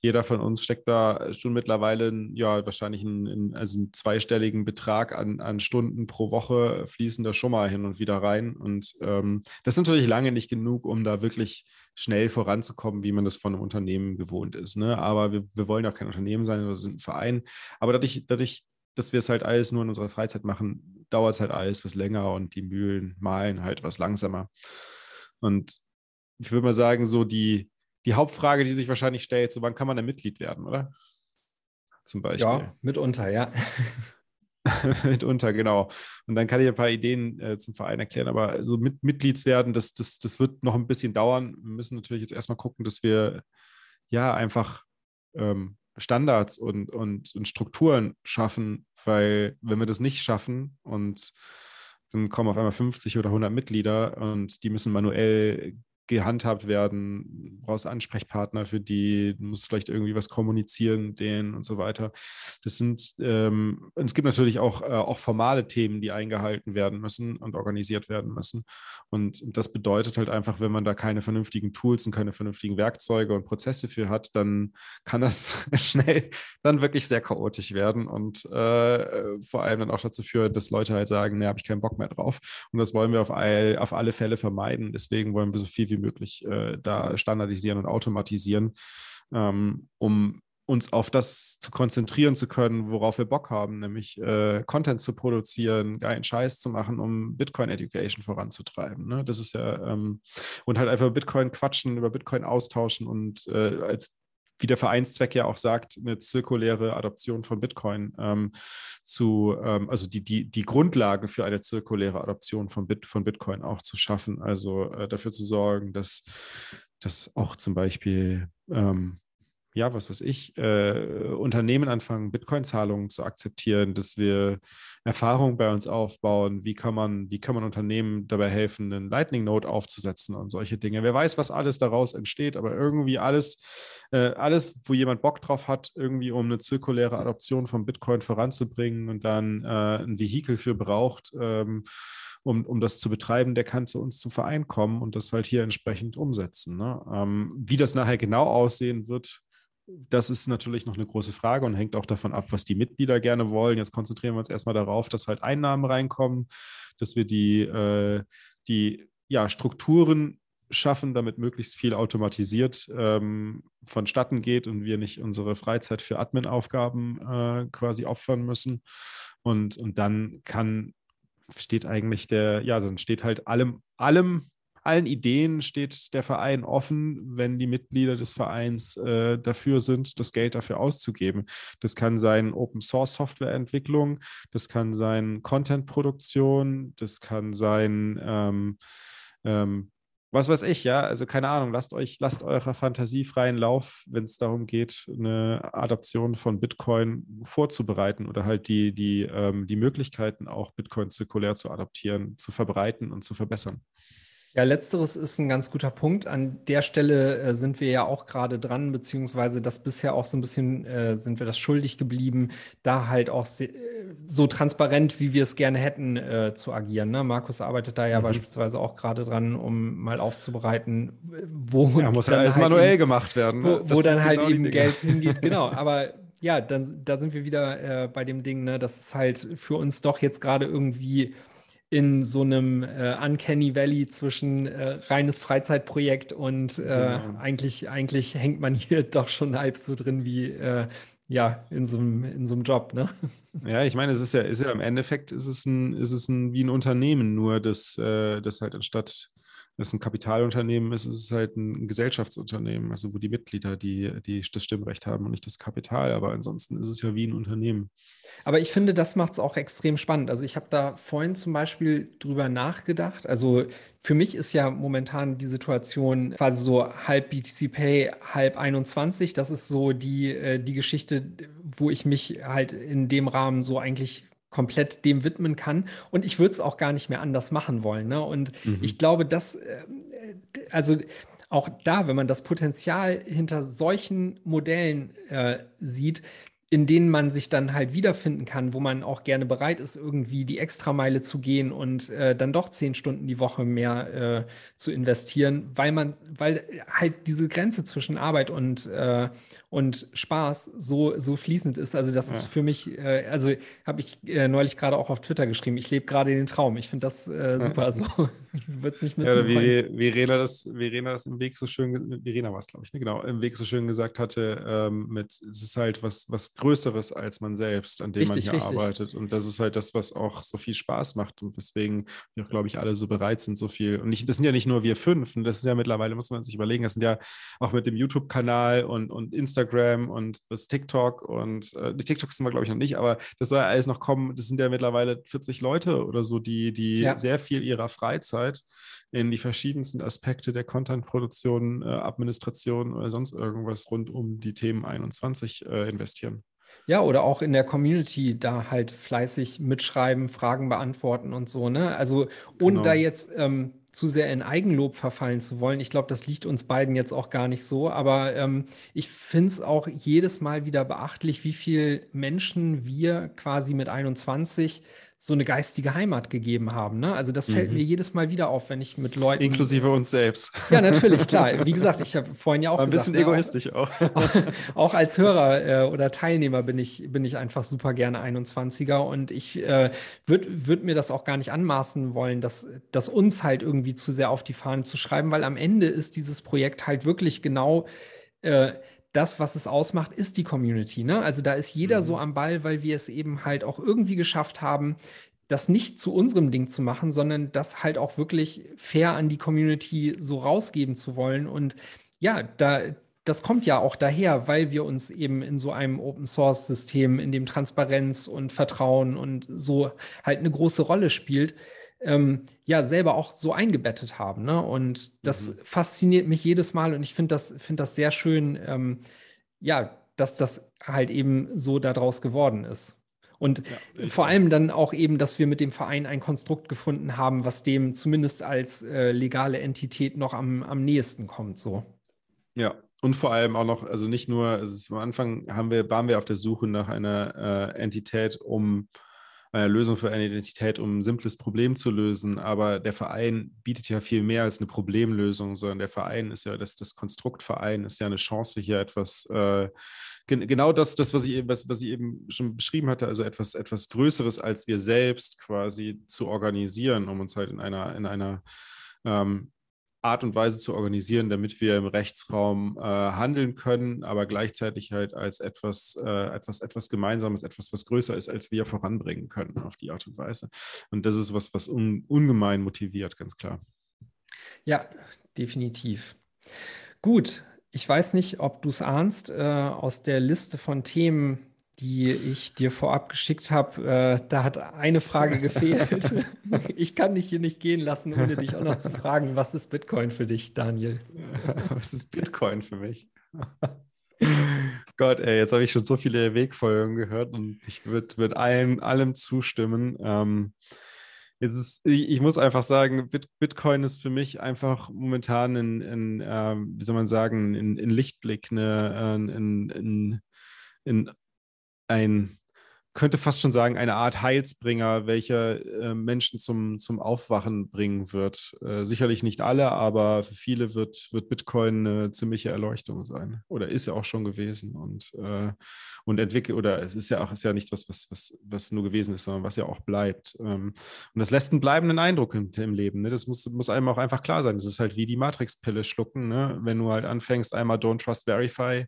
jeder von uns steckt da schon mittlerweile ja, wahrscheinlich einen, also einen zweistelligen Betrag an, an Stunden pro Woche fließen da schon mal hin und wieder rein. Und ähm, das ist natürlich lange nicht genug, um da wirklich schnell voranzukommen, wie man das von einem Unternehmen gewohnt ist. Ne? Aber wir, wir wollen auch kein Unternehmen sein, wir sind ein Verein. Aber dadurch, dadurch dass wir es halt alles nur in unserer Freizeit machen, dauert es halt alles was länger und die Mühlen malen halt was langsamer. Und ich würde mal sagen, so die, die Hauptfrage, die sich wahrscheinlich stellt, so wann kann man denn Mitglied werden, oder? Zum Beispiel. Ja, mitunter, ja. mitunter, genau. Und dann kann ich ein paar Ideen äh, zum Verein erklären, aber so mit Mitglieds werden, das, das, das wird noch ein bisschen dauern. Wir müssen natürlich jetzt erstmal gucken, dass wir ja einfach ähm, Standards und, und, und Strukturen schaffen, weil wenn wir das nicht schaffen und dann kommen auf einmal 50 oder 100 Mitglieder und die müssen manuell gehandhabt werden, brauchst Ansprechpartner für die, musst vielleicht irgendwie was kommunizieren denen und so weiter. Das sind, ähm, es gibt natürlich auch, äh, auch formale Themen, die eingehalten werden müssen und organisiert werden müssen. Und das bedeutet halt einfach, wenn man da keine vernünftigen Tools und keine vernünftigen Werkzeuge und Prozesse für hat, dann kann das schnell dann wirklich sehr chaotisch werden und äh, vor allem dann auch dazu führen, dass Leute halt sagen, ne, habe ich keinen Bock mehr drauf. Und das wollen wir auf, all, auf alle Fälle vermeiden. Deswegen wollen wir so viel wie möglich äh, da standardisieren und automatisieren, ähm, um uns auf das zu konzentrieren zu können, worauf wir Bock haben, nämlich äh, Content zu produzieren, geilen Scheiß zu machen, um Bitcoin Education voranzutreiben. Ne? Das ist ja, ähm, und halt einfach Bitcoin quatschen, über Bitcoin austauschen und äh, als wie der Vereinszweck ja auch sagt, eine zirkuläre Adoption von Bitcoin ähm, zu, ähm, also die, die, die Grundlage für eine zirkuläre Adoption von, Bit, von Bitcoin auch zu schaffen. Also äh, dafür zu sorgen, dass, dass auch zum Beispiel ähm, ja, was weiß ich, äh, Unternehmen anfangen, Bitcoin-Zahlungen zu akzeptieren, dass wir Erfahrung bei uns aufbauen, wie kann man, wie kann man Unternehmen dabei helfen, einen Lightning Node aufzusetzen und solche Dinge. Wer weiß, was alles daraus entsteht, aber irgendwie alles, äh, alles, wo jemand Bock drauf hat, irgendwie um eine zirkuläre Adoption von Bitcoin voranzubringen und dann äh, ein Vehikel für braucht, ähm, um, um das zu betreiben, der kann zu uns zum Verein kommen und das halt hier entsprechend umsetzen. Ne? Ähm, wie das nachher genau aussehen wird, das ist natürlich noch eine große Frage und hängt auch davon ab, was die Mitglieder gerne wollen. Jetzt konzentrieren wir uns erstmal darauf, dass halt Einnahmen reinkommen, dass wir die, äh, die ja, Strukturen schaffen, damit möglichst viel automatisiert ähm, vonstatten geht und wir nicht unsere Freizeit für Admin-Aufgaben äh, quasi opfern müssen. Und, und dann kann, steht eigentlich der, ja, dann steht halt allem, allem allen Ideen steht der Verein offen, wenn die Mitglieder des Vereins äh, dafür sind, das Geld dafür auszugeben. Das kann sein Open Source Softwareentwicklung, das kann sein Content-Produktion, das kann sein ähm, ähm, was weiß ich, ja, also keine Ahnung, lasst euch, lasst eurer Fantasie freien Lauf, wenn es darum geht, eine Adaption von Bitcoin vorzubereiten oder halt die, die, ähm, die Möglichkeiten auch Bitcoin zirkulär zu adaptieren, zu verbreiten und zu verbessern. Ja, letzteres ist ein ganz guter Punkt. An der Stelle äh, sind wir ja auch gerade dran, beziehungsweise das bisher auch so ein bisschen äh, sind wir das schuldig geblieben, da halt auch äh, so transparent, wie wir es gerne hätten, äh, zu agieren. Ne? Markus arbeitet da ja mhm. beispielsweise auch gerade dran, um mal aufzubereiten, wo ja, muss ja alles halt manuell eben, gemacht werden. Ne? Wo, wo dann halt genau eben Geld hingeht. Genau, aber ja, dann, da sind wir wieder äh, bei dem Ding, ne, dass es halt für uns doch jetzt gerade irgendwie in so einem äh, Uncanny Valley zwischen äh, reines Freizeitprojekt und äh, genau. eigentlich, eigentlich hängt man hier doch schon halb so drin wie äh, ja, in so einem, in so einem Job, ne? Ja, ich meine, es ist ja, ist ja im Endeffekt ist es ein, ist es ein wie ein Unternehmen, nur dass, äh, das halt anstatt es ein Kapitalunternehmen ist, ist es halt ein Gesellschaftsunternehmen, also wo die Mitglieder die, die das Stimmrecht haben und nicht das Kapital. Aber ansonsten ist es ja wie ein Unternehmen. Aber ich finde, das macht es auch extrem spannend. Also ich habe da vorhin zum Beispiel drüber nachgedacht. Also für mich ist ja momentan die Situation quasi so halb BTC Pay, halb 21. Das ist so die, äh, die Geschichte, wo ich mich halt in dem Rahmen so eigentlich komplett dem widmen kann. Und ich würde es auch gar nicht mehr anders machen wollen. Ne? Und mhm. ich glaube, dass, äh, also auch da, wenn man das Potenzial hinter solchen Modellen äh, sieht, in denen man sich dann halt wiederfinden kann, wo man auch gerne bereit ist, irgendwie die Extrameile zu gehen und äh, dann doch zehn Stunden die Woche mehr äh, zu investieren, weil man, weil halt diese Grenze zwischen Arbeit und, äh, und Spaß so, so fließend ist. Also das ja. ist für mich, äh, also habe ich äh, neulich gerade auch auf Twitter geschrieben, ich lebe gerade den Traum. Ich finde das äh, super. Ja. So wird es nicht missen. Ja, wie Verena das, Verena das im Weg so schön, Verena war es, glaube ich, ne? genau, im Weg so schön gesagt hatte, ähm, mit es ist halt was, was Größeres als man selbst, an dem richtig, man hier richtig. arbeitet. Und das ist halt das, was auch so viel Spaß macht und weswegen wir auch, glaube ich, alle so bereit sind, so viel. Und nicht, das sind ja nicht nur wir fünf, und das ist ja mittlerweile, muss man sich überlegen, das sind ja auch mit dem YouTube-Kanal und, und Instagram und das TikTok und äh, TikTok sind wir, glaube ich, noch nicht, aber das soll ja alles noch kommen. Das sind ja mittlerweile 40 Leute oder so, die, die ja. sehr viel ihrer Freizeit in die verschiedensten Aspekte der Content-Produktion, äh, Administration oder sonst irgendwas rund um die Themen 21 äh, investieren. Ja, oder auch in der Community da halt fleißig mitschreiben, Fragen beantworten und so, ne? Also ohne genau. da jetzt ähm, zu sehr in Eigenlob verfallen zu wollen. Ich glaube, das liegt uns beiden jetzt auch gar nicht so. Aber ähm, ich finde es auch jedes Mal wieder beachtlich, wie viele Menschen wir quasi mit 21 so eine geistige Heimat gegeben haben. Ne? Also das fällt mhm. mir jedes Mal wieder auf, wenn ich mit Leuten. Inklusive uns selbst. Ja, natürlich, klar. Wie gesagt, ich habe vorhin ja auch. Ein gesagt, bisschen egoistisch ne, auch. Auch, auch als Hörer äh, oder Teilnehmer bin ich, bin ich einfach super gerne 21er und ich äh, würde würd mir das auch gar nicht anmaßen wollen, dass, dass uns halt irgendwie zu sehr auf die Fahnen zu schreiben, weil am Ende ist dieses Projekt halt wirklich genau. Äh, das, was es ausmacht, ist die Community. Ne? Also da ist jeder mhm. so am Ball, weil wir es eben halt auch irgendwie geschafft haben, das nicht zu unserem Ding zu machen, sondern das halt auch wirklich fair an die Community so rausgeben zu wollen. Und ja, da, das kommt ja auch daher, weil wir uns eben in so einem Open Source System, in dem Transparenz und Vertrauen und so halt eine große Rolle spielt, ähm, ja selber auch so eingebettet haben. Ne? Und das mhm. fasziniert mich jedes Mal und ich finde das, find das sehr schön, ähm, ja, dass das halt eben so daraus geworden ist. Und ja, vor allem dann auch eben, dass wir mit dem Verein ein Konstrukt gefunden haben, was dem zumindest als äh, legale Entität noch am, am nächsten kommt. So. Ja, und vor allem auch noch, also nicht nur, also am Anfang haben wir, waren wir auf der Suche nach einer äh, Entität, um einer Lösung für eine Identität, um ein simples Problem zu lösen. Aber der Verein bietet ja viel mehr als eine Problemlösung, sondern der Verein ist ja, das, das Konstruktverein ist ja eine Chance, hier etwas, äh, gen genau das, das was, ich, was, was ich eben schon beschrieben hatte, also etwas, etwas Größeres als wir selbst quasi zu organisieren, um uns halt in einer, in einer ähm, Art und Weise zu organisieren, damit wir im Rechtsraum äh, handeln können, aber gleichzeitig halt als etwas, äh, etwas, etwas Gemeinsames, etwas, was größer ist, als wir voranbringen können auf die Art und Weise. Und das ist was, was un, ungemein motiviert, ganz klar. Ja, definitiv. Gut, ich weiß nicht, ob du es ahnst, äh, aus der Liste von Themen, die ich dir vorab geschickt habe, äh, da hat eine Frage gefehlt. ich kann dich hier nicht gehen lassen, ohne dich auch noch zu fragen, was ist Bitcoin für dich, Daniel? was ist Bitcoin für mich? Gott, ey, jetzt habe ich schon so viele Wegfolgen gehört und ich würde würd allem, allem zustimmen. Ähm, jetzt ist, ich, ich, muss einfach sagen, Bit, Bitcoin ist für mich einfach momentan in, in äh, wie soll man sagen, in, in Lichtblick, eine, in, in, in ein, könnte fast schon sagen, eine Art Heilsbringer, welcher äh, Menschen zum, zum Aufwachen bringen wird. Äh, sicherlich nicht alle, aber für viele wird, wird Bitcoin eine ziemliche Erleuchtung sein. Oder ist ja auch schon gewesen. Und, äh, und entwickelt, oder es ist ja auch ist ja nichts, was, was, was, was nur gewesen ist, sondern was ja auch bleibt. Ähm, und das lässt einen bleibenden Eindruck im, im Leben. Ne? Das muss, muss einem auch einfach klar sein. Das ist halt wie die Matrix-Pille schlucken. Ne? Wenn du halt anfängst, einmal Don't Trust Verify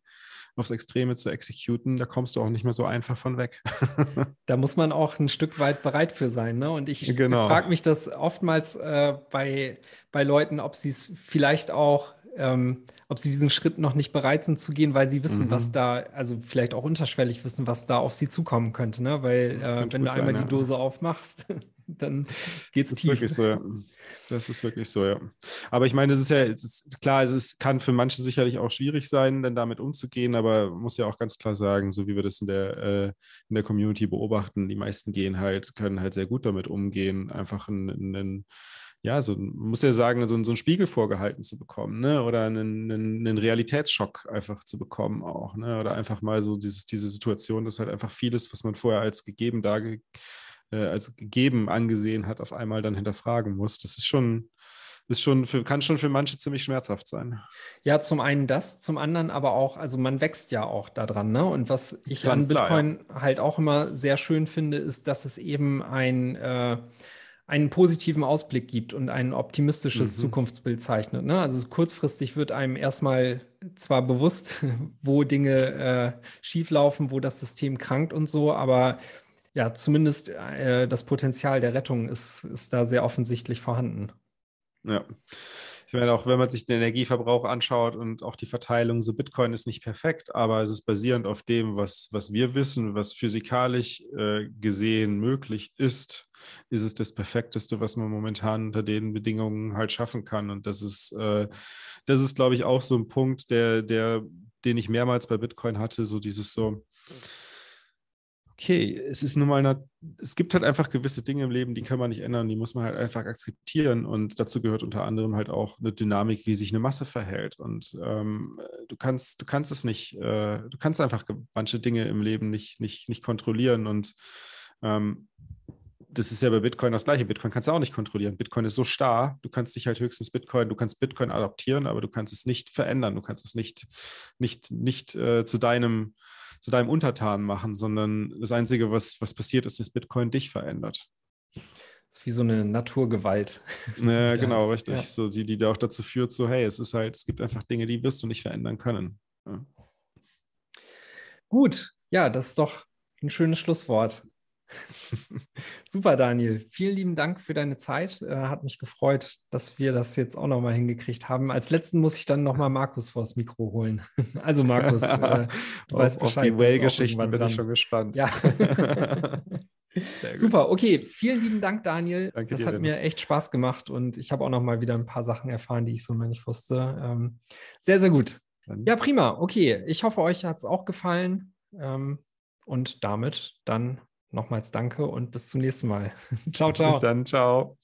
aufs Extreme zu exekuten, da kommst du auch nicht mehr so einfach von weg. da muss man auch ein Stück weit bereit für sein. Ne? Und ich genau. frage mich das oftmals äh, bei, bei Leuten, ob sie es vielleicht auch ähm, ob sie diesen Schritt noch nicht bereit sind zu gehen, weil sie wissen, mhm. was da, also vielleicht auch unterschwellig wissen, was da auf sie zukommen könnte, ne? Weil äh, wenn du einmal sein, die Dose aufmachst, dann geht es tief. Ist wirklich so, ja. Das ist wirklich so, ja. Aber ich meine, es ist ja es ist, klar, es ist, kann für manche sicherlich auch schwierig sein, dann damit umzugehen, aber man muss ja auch ganz klar sagen, so wie wir das in der, äh, in der Community beobachten, die meisten gehen halt, können halt sehr gut damit umgehen, einfach einen, ja, so, man muss ja sagen, so, so einen Spiegel vorgehalten zu bekommen, ne? Oder einen, einen, einen Realitätsschock einfach zu bekommen auch, ne? Oder einfach mal so dieses, diese Situation, dass halt einfach vieles, was man vorher als gegeben darge äh, als gegeben angesehen hat, auf einmal dann hinterfragen muss. Das ist schon, ist schon für, kann schon für manche ziemlich schmerzhaft sein. Ja, zum einen das, zum anderen aber auch, also man wächst ja auch daran, ne? Und was ich Ganz an Bitcoin klar, ja. halt auch immer sehr schön finde, ist, dass es eben ein äh, einen positiven Ausblick gibt und ein optimistisches mhm. Zukunftsbild zeichnet. Ne? Also kurzfristig wird einem erstmal zwar bewusst, wo Dinge äh, schieflaufen, wo das System krankt und so, aber ja, zumindest äh, das Potenzial der Rettung ist, ist da sehr offensichtlich vorhanden. Ja. Ich meine, auch wenn man sich den Energieverbrauch anschaut und auch die Verteilung, so Bitcoin ist nicht perfekt, aber es ist basierend auf dem, was, was wir wissen, was physikalisch äh, gesehen möglich ist ist es das Perfekteste, was man momentan unter den Bedingungen halt schaffen kann. Und das ist, äh, das ist, glaube ich, auch so ein Punkt, der, der, den ich mehrmals bei Bitcoin hatte, so dieses so, okay, es ist nun mal, eine, es gibt halt einfach gewisse Dinge im Leben, die kann man nicht ändern, die muss man halt einfach akzeptieren. Und dazu gehört unter anderem halt auch eine Dynamik, wie sich eine Masse verhält. Und ähm, du kannst, du kannst es nicht, äh, du kannst einfach manche Dinge im Leben nicht, nicht, nicht kontrollieren. Und ähm, das ist ja bei Bitcoin das gleiche. Bitcoin kannst du auch nicht kontrollieren. Bitcoin ist so starr, du kannst dich halt höchstens Bitcoin, du kannst Bitcoin adaptieren, aber du kannst es nicht verändern. Du kannst es nicht, nicht, nicht äh, zu deinem, zu deinem Untertan machen, sondern das Einzige, was, was passiert ist, dass Bitcoin dich verändert. Das ist wie so eine Naturgewalt. Ja, genau, richtig. Ja. So, die, die da auch dazu führt, so, hey, es ist halt, es gibt einfach Dinge, die wirst du nicht verändern können. Ja. Gut, ja, das ist doch ein schönes Schlusswort. Super, Daniel. Vielen lieben Dank für deine Zeit. Äh, hat mich gefreut, dass wir das jetzt auch nochmal hingekriegt haben. Als letzten muss ich dann nochmal Markus vors Mikro holen. also, Markus, äh, du weißt Bescheid. Auf die Well-Geschichten bin ich schon gespannt. Ja. Super, okay. Vielen lieben Dank, Daniel. Danke das dir, hat Dennis. mir echt Spaß gemacht und ich habe auch nochmal wieder ein paar Sachen erfahren, die ich so noch nicht wusste. Ähm, sehr, sehr gut. Ja, prima. Okay, ich hoffe, euch hat es auch gefallen. Ähm, und damit dann nochmals danke und bis zum nächsten Mal. ciao, ciao. Bis dann, ciao.